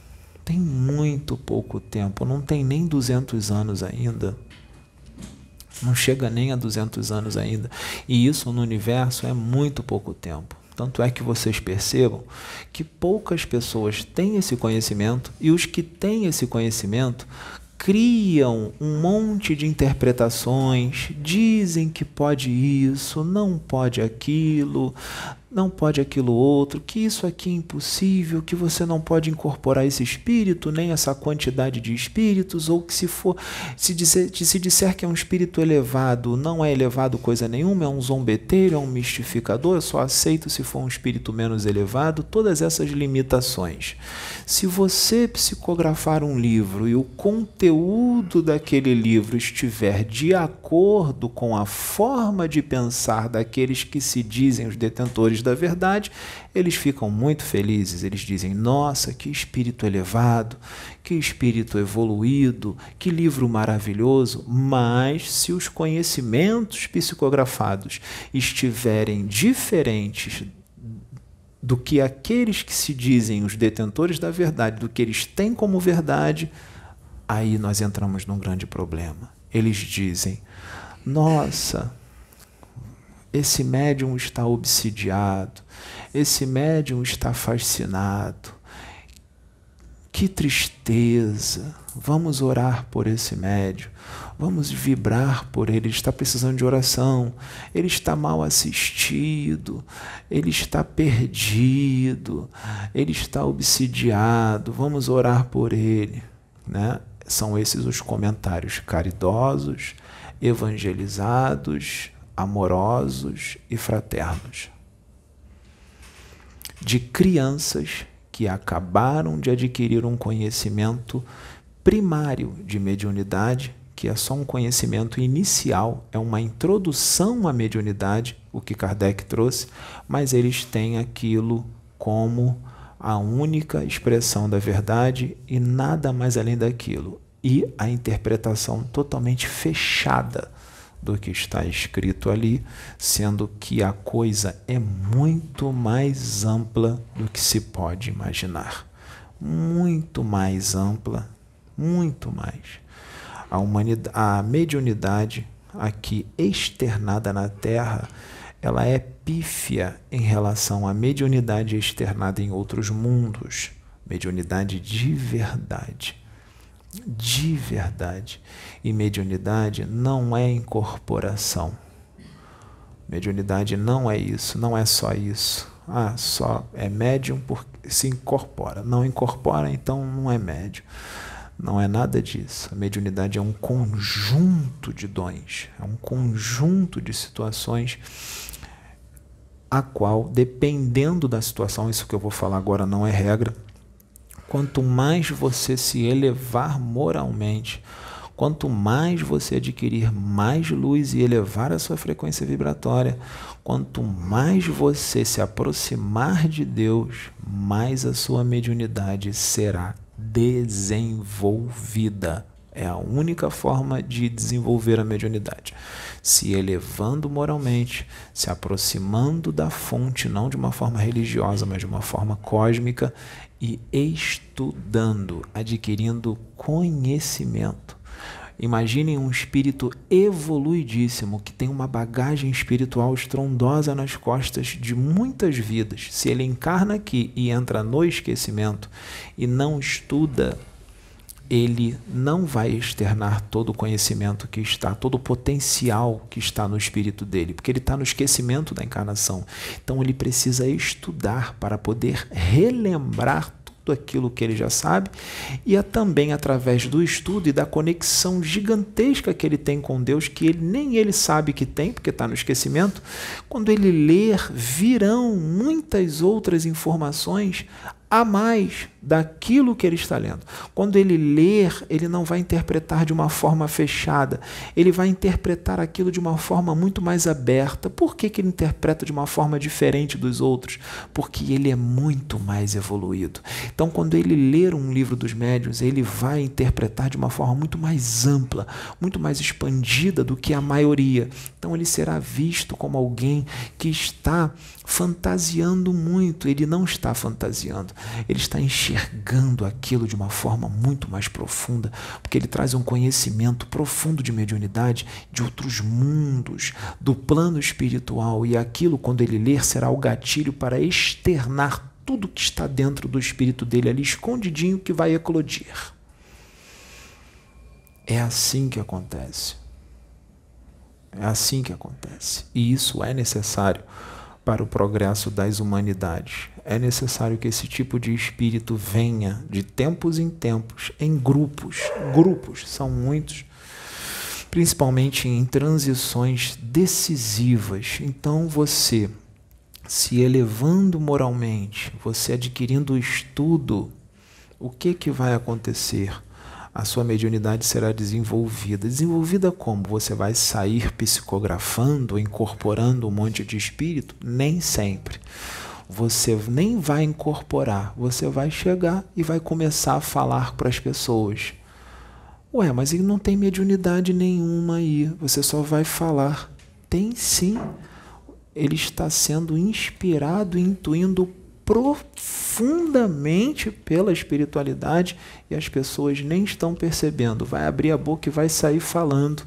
Tem muito pouco tempo, não tem nem 200 anos ainda. Não chega nem a 200 anos ainda. E isso no universo é muito pouco tempo. Tanto é que vocês percebam que poucas pessoas têm esse conhecimento e os que têm esse conhecimento criam um monte de interpretações, dizem que pode isso, não pode aquilo, não pode aquilo outro, que isso aqui é impossível, que você não pode incorporar esse espírito, nem essa quantidade de espíritos, ou que se for, se disser, se disser que é um espírito elevado, não é elevado coisa nenhuma, é um zombeteiro, é um mistificador, eu só aceito se for um espírito menos elevado, todas essas limitações. Se você psicografar um livro e o conteúdo daquele livro estiver de acordo com a forma de pensar daqueles que se dizem os detentores da verdade, eles ficam muito felizes. Eles dizem: Nossa, que espírito elevado, que espírito evoluído, que livro maravilhoso. Mas se os conhecimentos psicografados estiverem diferentes do que aqueles que se dizem os detentores da verdade, do que eles têm como verdade, aí nós entramos num grande problema. Eles dizem: Nossa, esse médium está obsidiado, esse médium está fascinado. Que tristeza! Vamos orar por esse médium, vamos vibrar por ele. Ele está precisando de oração, ele está mal assistido, ele está perdido, ele está obsidiado. Vamos orar por ele. Né? São esses os comentários caridosos, evangelizados, amorosos e fraternos. De crianças que acabaram de adquirir um conhecimento primário de mediunidade, que é só um conhecimento inicial, é uma introdução à mediunidade, o que Kardec trouxe, mas eles têm aquilo como a única expressão da verdade e nada mais além daquilo. E a interpretação totalmente fechada do que está escrito ali, sendo que a coisa é muito mais ampla do que se pode imaginar. Muito mais ampla, muito mais. A, a mediunidade aqui externada na Terra, ela é pífia em relação à mediunidade externada em outros mundos. Mediunidade de verdade de verdade. E mediunidade não é incorporação. Mediunidade não é isso, não é só isso. Ah, só é médium porque se incorpora. Não incorpora, então não é médium. Não é nada disso. A mediunidade é um conjunto de dons, é um conjunto de situações a qual, dependendo da situação, isso que eu vou falar agora não é regra, quanto mais você se elevar moralmente, quanto mais você adquirir mais luz e elevar a sua frequência vibratória, quanto mais você se aproximar de Deus, mais a sua mediunidade será desenvolvida. É a única forma de desenvolver a mediunidade. Se elevando moralmente, se aproximando da fonte, não de uma forma religiosa, mas de uma forma cósmica, e estudando, adquirindo conhecimento. Imaginem um espírito evoluidíssimo que tem uma bagagem espiritual estrondosa nas costas de muitas vidas. Se ele encarna aqui e entra no esquecimento e não estuda, ele não vai externar todo o conhecimento que está, todo o potencial que está no espírito dele, porque ele está no esquecimento da encarnação. Então ele precisa estudar para poder relembrar tudo aquilo que ele já sabe e é também através do estudo e da conexão gigantesca que ele tem com Deus, que ele nem ele sabe que tem, porque está no esquecimento. Quando ele ler, virão muitas outras informações a mais daquilo que ele está lendo. Quando ele ler, ele não vai interpretar de uma forma fechada, ele vai interpretar aquilo de uma forma muito mais aberta. Por que, que ele interpreta de uma forma diferente dos outros? Porque ele é muito mais evoluído. Então, quando ele ler um livro dos médiuns, ele vai interpretar de uma forma muito mais ampla, muito mais expandida do que a maioria. Então, ele será visto como alguém que está fantasiando muito. Ele não está fantasiando, ele está enxergando aquilo de uma forma muito mais profunda, porque ele traz um conhecimento profundo de mediunidade de outros mundos, do plano espiritual, e aquilo, quando ele ler, será o gatilho para externar tudo que está dentro do espírito dele ali, escondidinho, que vai eclodir. É assim que acontece. É assim que acontece. E isso é necessário para o progresso das humanidades. É necessário que esse tipo de espírito venha de tempos em tempos, em grupos. Grupos são muitos, principalmente em transições decisivas. Então você se elevando moralmente, você adquirindo o estudo, o que que vai acontecer? A sua mediunidade será desenvolvida. Desenvolvida como? Você vai sair psicografando, incorporando um monte de espírito? Nem sempre. Você nem vai incorporar, você vai chegar e vai começar a falar para as pessoas. Ué, mas ele não tem mediunidade nenhuma aí, você só vai falar. Tem sim. Ele está sendo inspirado e intuindo profundamente pela espiritualidade e as pessoas nem estão percebendo. Vai abrir a boca e vai sair falando.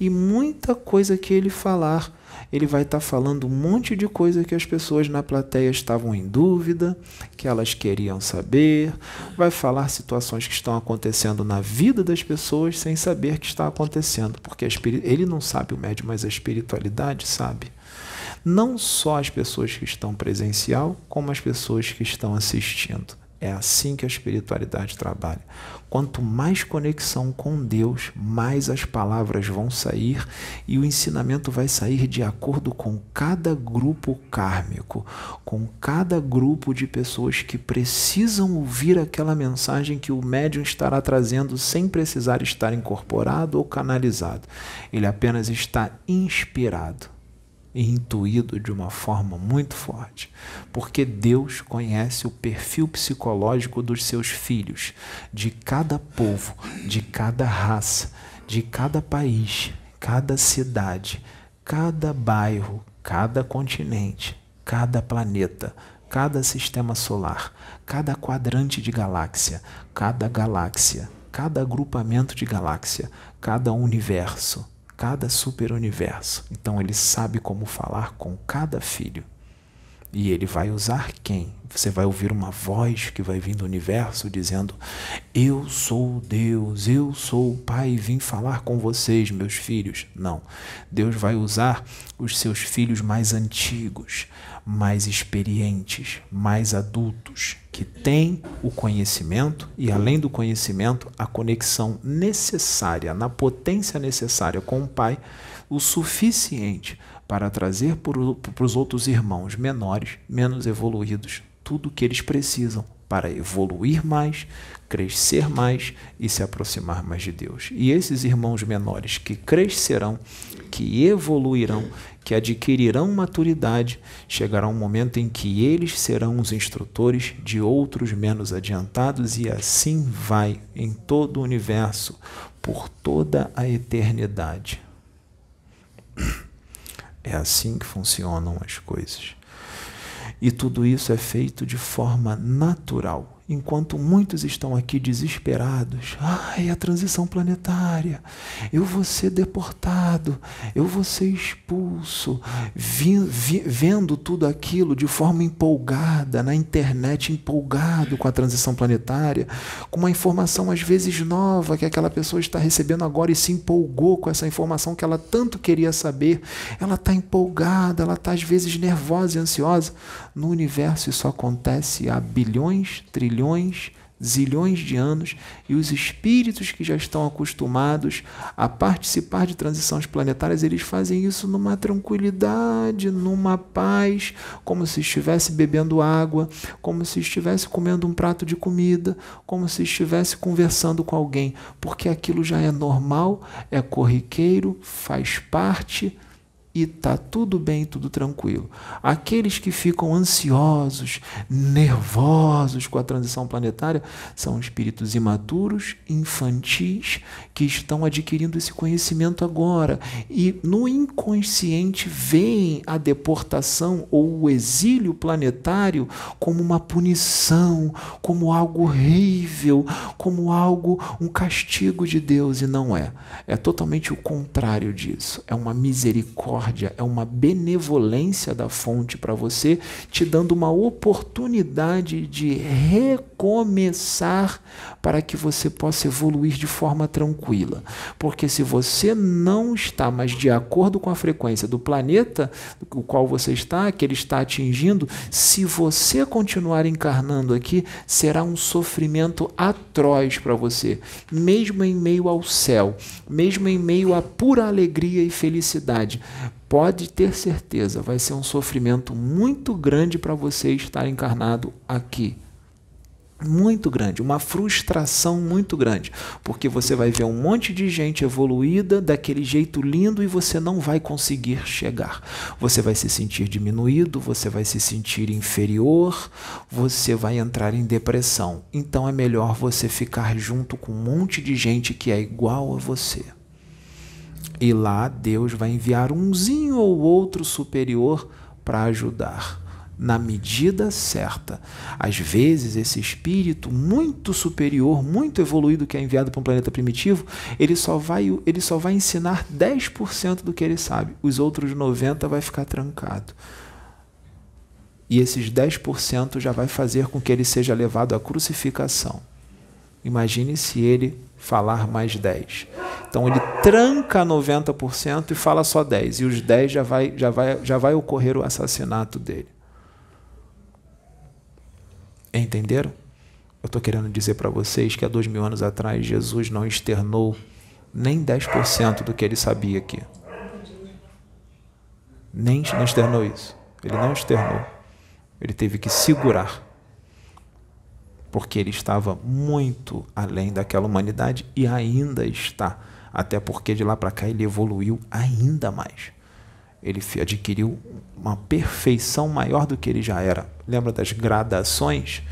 E muita coisa que ele falar, ele vai estar tá falando um monte de coisa que as pessoas na plateia estavam em dúvida, que elas queriam saber. Vai falar situações que estão acontecendo na vida das pessoas sem saber que está acontecendo, porque ele não sabe o médium, mas a espiritualidade sabe não só as pessoas que estão presencial, como as pessoas que estão assistindo. É assim que a espiritualidade trabalha. Quanto mais conexão com Deus, mais as palavras vão sair e o ensinamento vai sair de acordo com cada grupo kármico, com cada grupo de pessoas que precisam ouvir aquela mensagem que o médium estará trazendo sem precisar estar incorporado ou canalizado. Ele apenas está inspirado e intuído de uma forma muito forte, porque Deus conhece o perfil psicológico dos seus filhos, de cada povo, de cada raça, de cada país, cada cidade, cada bairro, cada continente, cada planeta, cada sistema solar, cada quadrante de galáxia, cada galáxia, cada agrupamento de galáxia, cada universo cada superuniverso. Então ele sabe como falar com cada filho. E ele vai usar quem? Você vai ouvir uma voz que vai vir do universo dizendo: Eu sou Deus, eu sou o Pai, vim falar com vocês, meus filhos. Não. Deus vai usar os seus filhos mais antigos, mais experientes, mais adultos, que têm o conhecimento e, além do conhecimento, a conexão necessária, na potência necessária com o Pai, o suficiente para trazer para os outros irmãos menores, menos evoluídos, tudo o que eles precisam para evoluir mais, crescer mais e se aproximar mais de Deus. E esses irmãos menores que crescerão, que evoluirão, que adquirirão maturidade, chegará um momento em que eles serão os instrutores de outros menos adiantados e assim vai em todo o universo por toda a eternidade. É assim que funcionam as coisas. E tudo isso é feito de forma natural enquanto muitos estão aqui desesperados. Ai, a transição planetária, eu vou ser deportado, eu vou ser expulso, vi, vi, vendo tudo aquilo de forma empolgada, na internet, empolgado com a transição planetária, com uma informação às vezes nova que aquela pessoa está recebendo agora e se empolgou com essa informação que ela tanto queria saber. Ela está empolgada, ela está às vezes nervosa e ansiosa. No universo isso acontece há bilhões, trilhões, zilhões de anos e os espíritos que já estão acostumados a participar de transições planetárias, eles fazem isso numa tranquilidade, numa paz, como se estivesse bebendo água, como se estivesse comendo um prato de comida, como se estivesse conversando com alguém, porque aquilo já é normal, é corriqueiro, faz parte e tá tudo bem, tudo tranquilo. Aqueles que ficam ansiosos, nervosos com a transição planetária são espíritos imaturos, infantis, que estão adquirindo esse conhecimento agora e no inconsciente veem a deportação ou o exílio planetário como uma punição, como algo horrível, como algo um castigo de Deus e não é. É totalmente o contrário disso. É uma misericórdia, é uma benevolência da fonte para você, te dando uma oportunidade de recomeçar para que você possa evoluir de forma tranquila. Porque se você não está mais de acordo com a frequência do planeta o qual você está, que ele está atingindo, se você continuar encarnando aqui, será um sofrimento atroz para você, mesmo em meio ao céu, mesmo em meio à pura alegria e felicidade pode ter certeza, vai ser um sofrimento muito grande para você estar encarnado aqui. Muito grande, uma frustração muito grande, porque você vai ver um monte de gente evoluída daquele jeito lindo e você não vai conseguir chegar. Você vai se sentir diminuído, você vai se sentir inferior, você vai entrar em depressão. Então é melhor você ficar junto com um monte de gente que é igual a você. E lá Deus vai enviar umzinho ou outro superior para ajudar, na medida certa. Às vezes, esse espírito muito superior, muito evoluído que é enviado para um planeta primitivo, ele só vai, ele só vai ensinar 10% do que ele sabe. Os outros 90% vai ficar trancado. E esses 10% já vai fazer com que ele seja levado à crucificação. Imagine se ele falar mais 10. Então ele tranca 90% e fala só 10, e os 10 já vai, já vai, já vai ocorrer o assassinato dele. Entenderam? Eu estou querendo dizer para vocês que há dois mil anos atrás Jesus não externou nem 10% do que ele sabia aqui. Nem não externou isso. Ele não externou. Ele teve que segurar porque ele estava muito além daquela humanidade e ainda está. Até porque de lá para cá ele evoluiu ainda mais. Ele adquiriu uma perfeição maior do que ele já era. Lembra das gradações?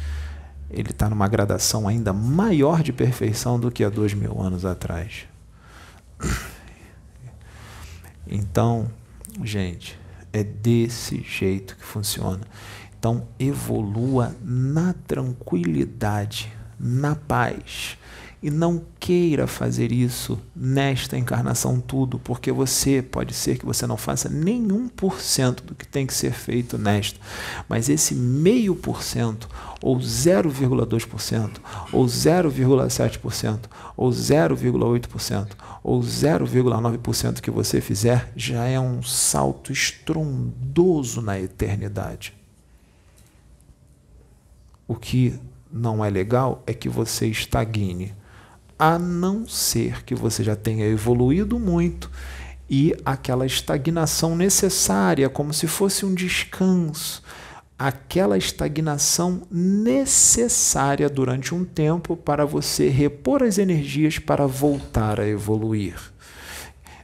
Ele está numa gradação ainda maior de perfeição do que há dois mil anos atrás. Então, gente, é desse jeito que funciona. Então, evolua na tranquilidade, na paz. E não queira fazer isso nesta encarnação tudo, porque você pode ser que você não faça nenhum por cento do que tem que ser feito nesta. Mas esse meio por cento, ou 0,2%, ou 0,7%, ou 0,8%, ou 0,9% que você fizer, já é um salto estrondoso na eternidade. O que não é legal é que você estagne, a não ser que você já tenha evoluído muito e aquela estagnação necessária, como se fosse um descanso, aquela estagnação necessária durante um tempo para você repor as energias para voltar a evoluir.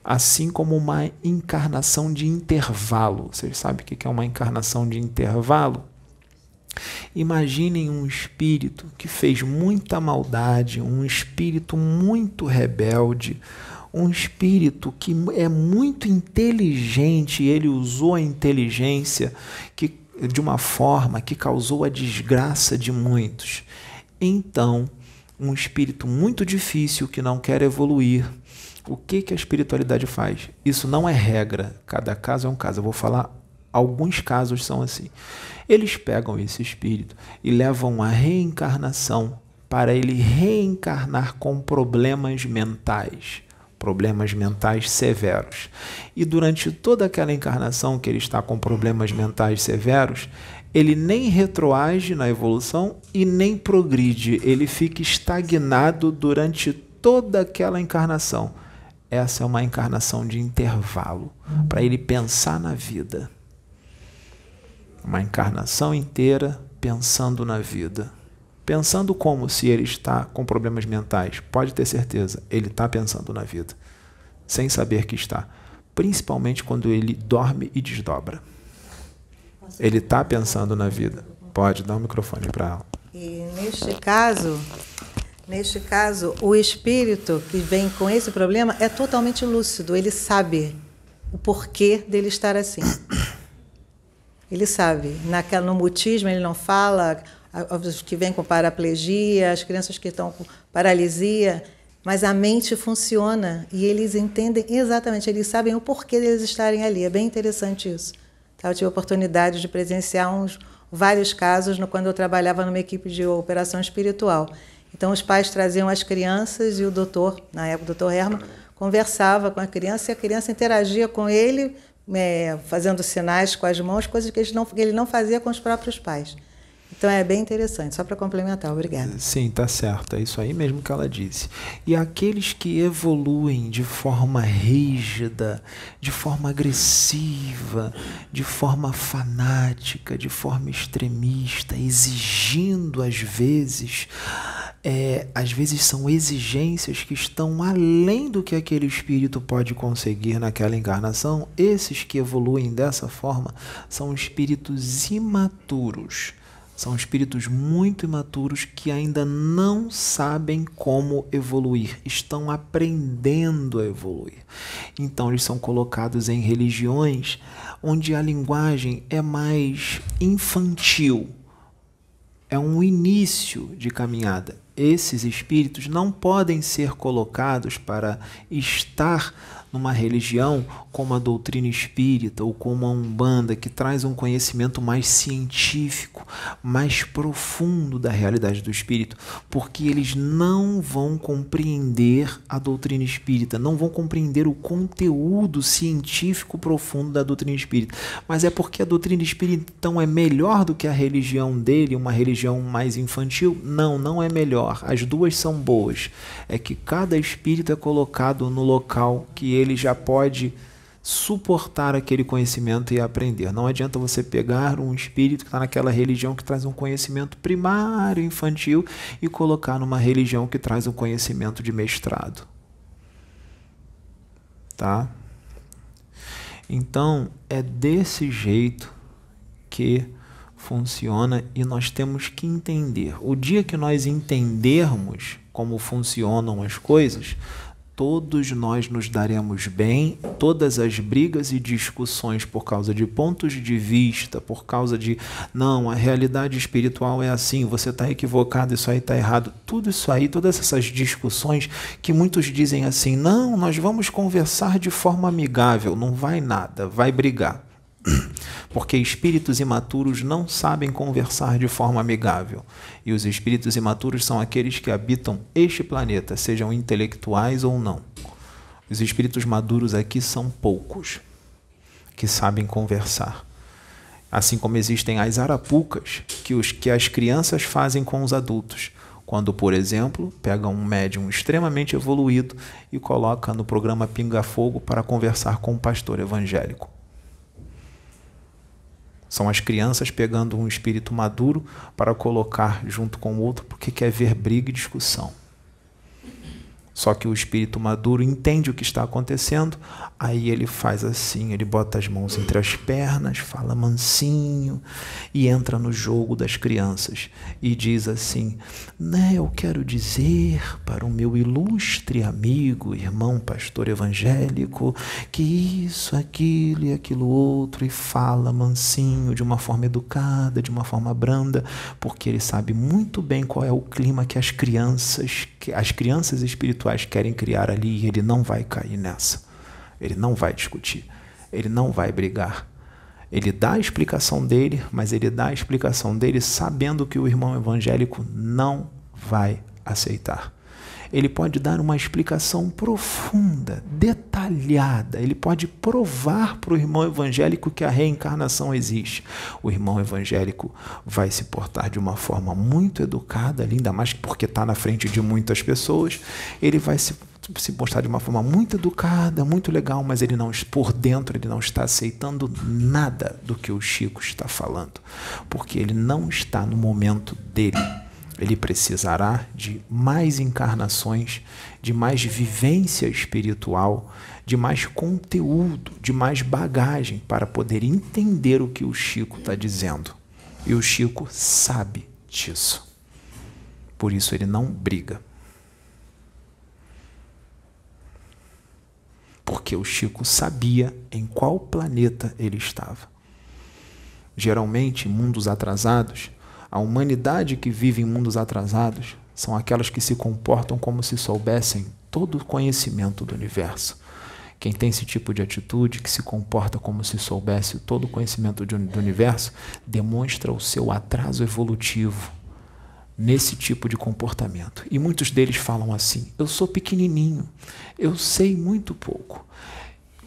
Assim como uma encarnação de intervalo. Vocês sabem o que é uma encarnação de intervalo? Imaginem um espírito que fez muita maldade, um espírito muito rebelde, um espírito que é muito inteligente, ele usou a inteligência que, de uma forma que causou a desgraça de muitos. Então, um espírito muito difícil que não quer evoluir. O que, que a espiritualidade faz? Isso não é regra, cada caso é um caso. Eu vou falar alguns casos são assim. Eles pegam esse espírito e levam a reencarnação para ele reencarnar com problemas mentais, problemas mentais severos. E durante toda aquela encarnação que ele está com problemas mentais severos, ele nem retroage na evolução e nem progride, ele fica estagnado durante toda aquela encarnação. Essa é uma encarnação de intervalo para ele pensar na vida. Uma encarnação inteira pensando na vida. Pensando como se ele está com problemas mentais. Pode ter certeza, ele está pensando na vida, sem saber que está. Principalmente quando ele dorme e desdobra. Ele está pensando na vida. Pode dar um microfone para ela. E neste caso, neste caso, o espírito que vem com esse problema é totalmente lúcido. Ele sabe o porquê dele estar assim. Ele sabe. Naquela, no mutismo ele não fala, os que vêm com paraplegia, as crianças que estão com paralisia, mas a mente funciona e eles entendem exatamente, eles sabem o porquê deles estarem ali. É bem interessante isso. Tá, eu tive a oportunidade de presenciar uns, vários casos no, quando eu trabalhava numa equipe de operação espiritual. Então, os pais traziam as crianças e o doutor, na época o doutor Herman, conversava com a criança e a criança interagia com ele, é, fazendo sinais com as mãos, coisas que ele, não, que ele não fazia com os próprios pais. Então é bem interessante, só para complementar, obrigada. Sim, tá certo, é isso aí mesmo que ela disse. E aqueles que evoluem de forma rígida, de forma agressiva, de forma fanática, de forma extremista, exigindo às vezes, é, às vezes são exigências que estão além do que aquele espírito pode conseguir naquela encarnação. Esses que evoluem dessa forma são espíritos imaturos são espíritos muito imaturos que ainda não sabem como evoluir, estão aprendendo a evoluir. Então, eles são colocados em religiões onde a linguagem é mais infantil, é um início de caminhada. Esses espíritos não podem ser colocados para estar numa religião como a doutrina espírita ou como a Umbanda, que traz um conhecimento mais científico, mais profundo da realidade do espírito, porque eles não vão compreender a doutrina espírita, não vão compreender o conteúdo científico profundo da doutrina espírita. Mas é porque a doutrina espírita então é melhor do que a religião dele, uma religião mais infantil? Não, não é melhor. As duas são boas. É que cada espírito é colocado no local que ele ele já pode suportar aquele conhecimento e aprender. Não adianta você pegar um espírito que está naquela religião que traz um conhecimento primário, infantil, e colocar numa religião que traz um conhecimento de mestrado. Tá? Então, é desse jeito que funciona e nós temos que entender. O dia que nós entendermos como funcionam as coisas, todos nós nos daremos bem, todas as brigas e discussões por causa de pontos de vista, por causa de não, a realidade espiritual é assim, você está equivocado, isso aí está errado, tudo isso aí, todas essas discussões que muitos dizem assim, não, nós vamos conversar de forma amigável, não vai nada, vai brigar. Porque espíritos imaturos não sabem conversar de forma amigável. E os espíritos imaturos são aqueles que habitam este planeta, sejam intelectuais ou não. Os espíritos maduros aqui são poucos que sabem conversar. Assim como existem as arapucas que, os, que as crianças fazem com os adultos. Quando, por exemplo, pegam um médium extremamente evoluído e coloca no programa Pinga Fogo para conversar com um pastor evangélico. São as crianças pegando um espírito maduro para colocar junto com o outro porque quer ver briga e discussão. Só que o espírito maduro entende o que está acontecendo, aí ele faz assim, ele bota as mãos entre as pernas, fala mansinho e entra no jogo das crianças e diz assim: "Né, eu quero dizer para o meu ilustre amigo, irmão pastor evangélico, que isso, aquilo e aquilo outro" e fala mansinho, de uma forma educada, de uma forma branda, porque ele sabe muito bem qual é o clima que as crianças, que as crianças espirituais querem criar ali e ele não vai cair nessa. Ele não vai discutir. Ele não vai brigar. Ele dá a explicação dele, mas ele dá a explicação dele sabendo que o irmão evangélico não vai aceitar. Ele pode dar uma explicação profunda, detalhada. Ele pode provar para o irmão evangélico que a reencarnação existe. O irmão evangélico vai se portar de uma forma muito educada, ainda mais porque está na frente de muitas pessoas. Ele vai se se de uma forma muito educada, muito legal, mas ele não por dentro ele não está aceitando nada do que o Chico está falando, porque ele não está no momento dele. Ele precisará de mais encarnações, de mais vivência espiritual, de mais conteúdo, de mais bagagem para poder entender o que o Chico está dizendo. E o Chico sabe disso. Por isso ele não briga. Porque o Chico sabia em qual planeta ele estava. Geralmente, em mundos atrasados, a humanidade que vive em mundos atrasados são aquelas que se comportam como se soubessem todo o conhecimento do universo. Quem tem esse tipo de atitude, que se comporta como se soubesse todo o conhecimento do universo, demonstra o seu atraso evolutivo nesse tipo de comportamento. E muitos deles falam assim: eu sou pequenininho, eu sei muito pouco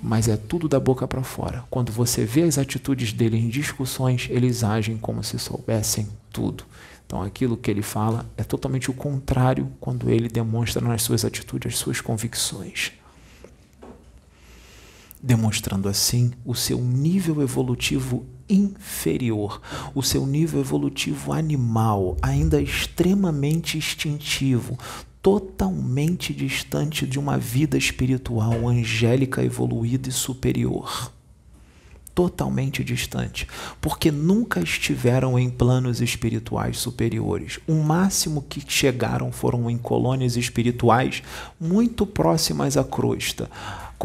mas é tudo da boca para fora. Quando você vê as atitudes dele em discussões, eles agem como se soubessem tudo. Então, aquilo que ele fala é totalmente o contrário quando ele demonstra nas suas atitudes as suas convicções. Demonstrando assim o seu nível evolutivo inferior, o seu nível evolutivo animal, ainda extremamente instintivo, totalmente distante de uma vida espiritual angélica evoluída e superior. Totalmente distante, porque nunca estiveram em planos espirituais superiores. O máximo que chegaram foram em colônias espirituais muito próximas à crosta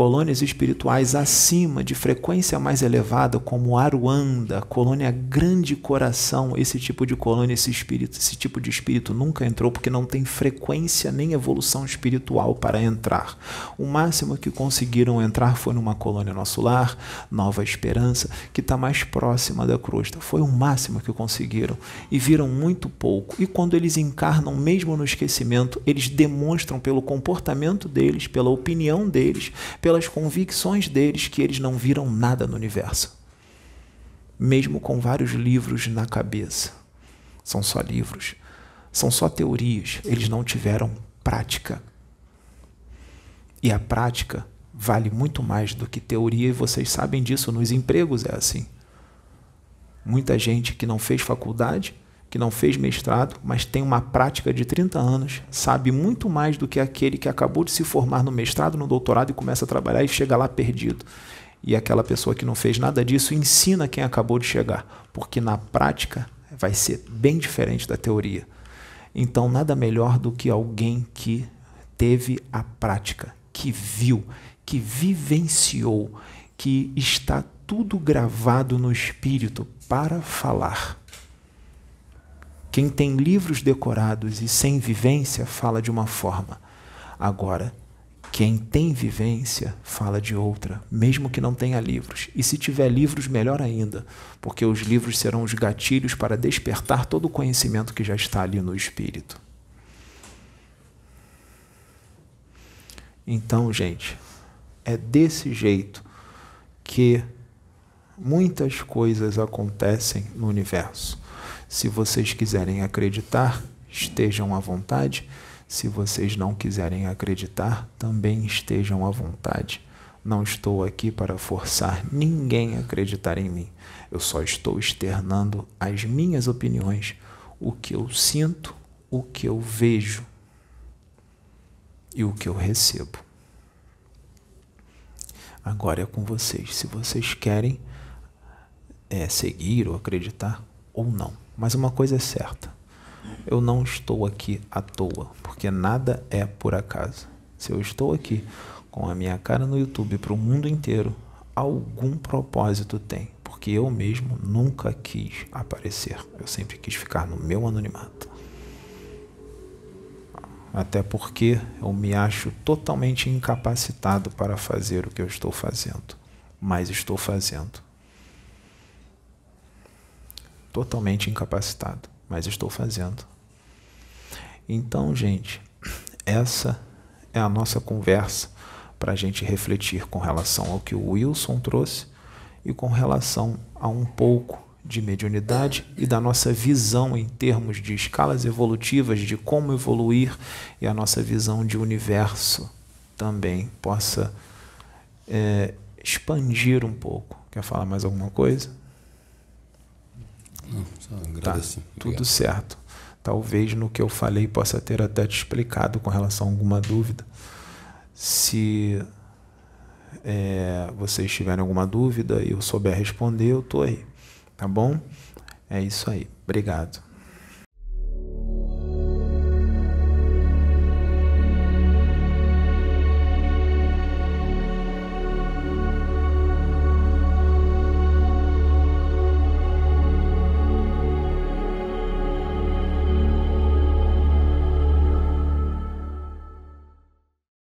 colônias espirituais acima, de frequência mais elevada, como Aruanda, colônia Grande Coração, esse tipo de colônia, esse espírito, esse tipo de espírito nunca entrou porque não tem frequência nem evolução espiritual para entrar. O máximo que conseguiram entrar foi numa colônia Nosso Lar, Nova Esperança, que está mais próxima da crosta. Foi o máximo que conseguiram e viram muito pouco. E quando eles encarnam, mesmo no esquecimento, eles demonstram pelo comportamento deles, pela opinião deles, pelas convicções deles que eles não viram nada no universo. Mesmo com vários livros na cabeça. São só livros. São só teorias. Eles não tiveram prática. E a prática vale muito mais do que teoria, e vocês sabem disso. Nos empregos é assim. Muita gente que não fez faculdade que não fez mestrado, mas tem uma prática de 30 anos, sabe muito mais do que aquele que acabou de se formar no mestrado, no doutorado e começa a trabalhar e chega lá perdido. E aquela pessoa que não fez nada disso ensina quem acabou de chegar, porque na prática vai ser bem diferente da teoria. Então, nada melhor do que alguém que teve a prática, que viu, que vivenciou, que está tudo gravado no espírito para falar. Quem tem livros decorados e sem vivência fala de uma forma. Agora, quem tem vivência fala de outra, mesmo que não tenha livros. E se tiver livros, melhor ainda, porque os livros serão os gatilhos para despertar todo o conhecimento que já está ali no espírito. Então, gente, é desse jeito que muitas coisas acontecem no universo. Se vocês quiserem acreditar, estejam à vontade. Se vocês não quiserem acreditar, também estejam à vontade. Não estou aqui para forçar ninguém a acreditar em mim. Eu só estou externando as minhas opiniões, o que eu sinto, o que eu vejo e o que eu recebo. Agora é com vocês. Se vocês querem é, seguir ou acreditar ou não. Mas uma coisa é certa: eu não estou aqui à toa, porque nada é por acaso. Se eu estou aqui com a minha cara no YouTube para o mundo inteiro, algum propósito tem, porque eu mesmo nunca quis aparecer. Eu sempre quis ficar no meu anonimato. Até porque eu me acho totalmente incapacitado para fazer o que eu estou fazendo, mas estou fazendo totalmente incapacitado, mas estou fazendo. Então, gente, essa é a nossa conversa para a gente refletir com relação ao que o Wilson trouxe e com relação a um pouco de mediunidade e da nossa visão em termos de escalas evolutivas, de como evoluir e a nossa visão de universo também possa é, expandir um pouco. Quer falar mais alguma coisa? Não, só tá, tudo certo. Talvez no que eu falei possa ter até te explicado com relação a alguma dúvida. Se é, vocês tiverem alguma dúvida e eu souber responder, eu estou aí. Tá bom? É isso aí. Obrigado.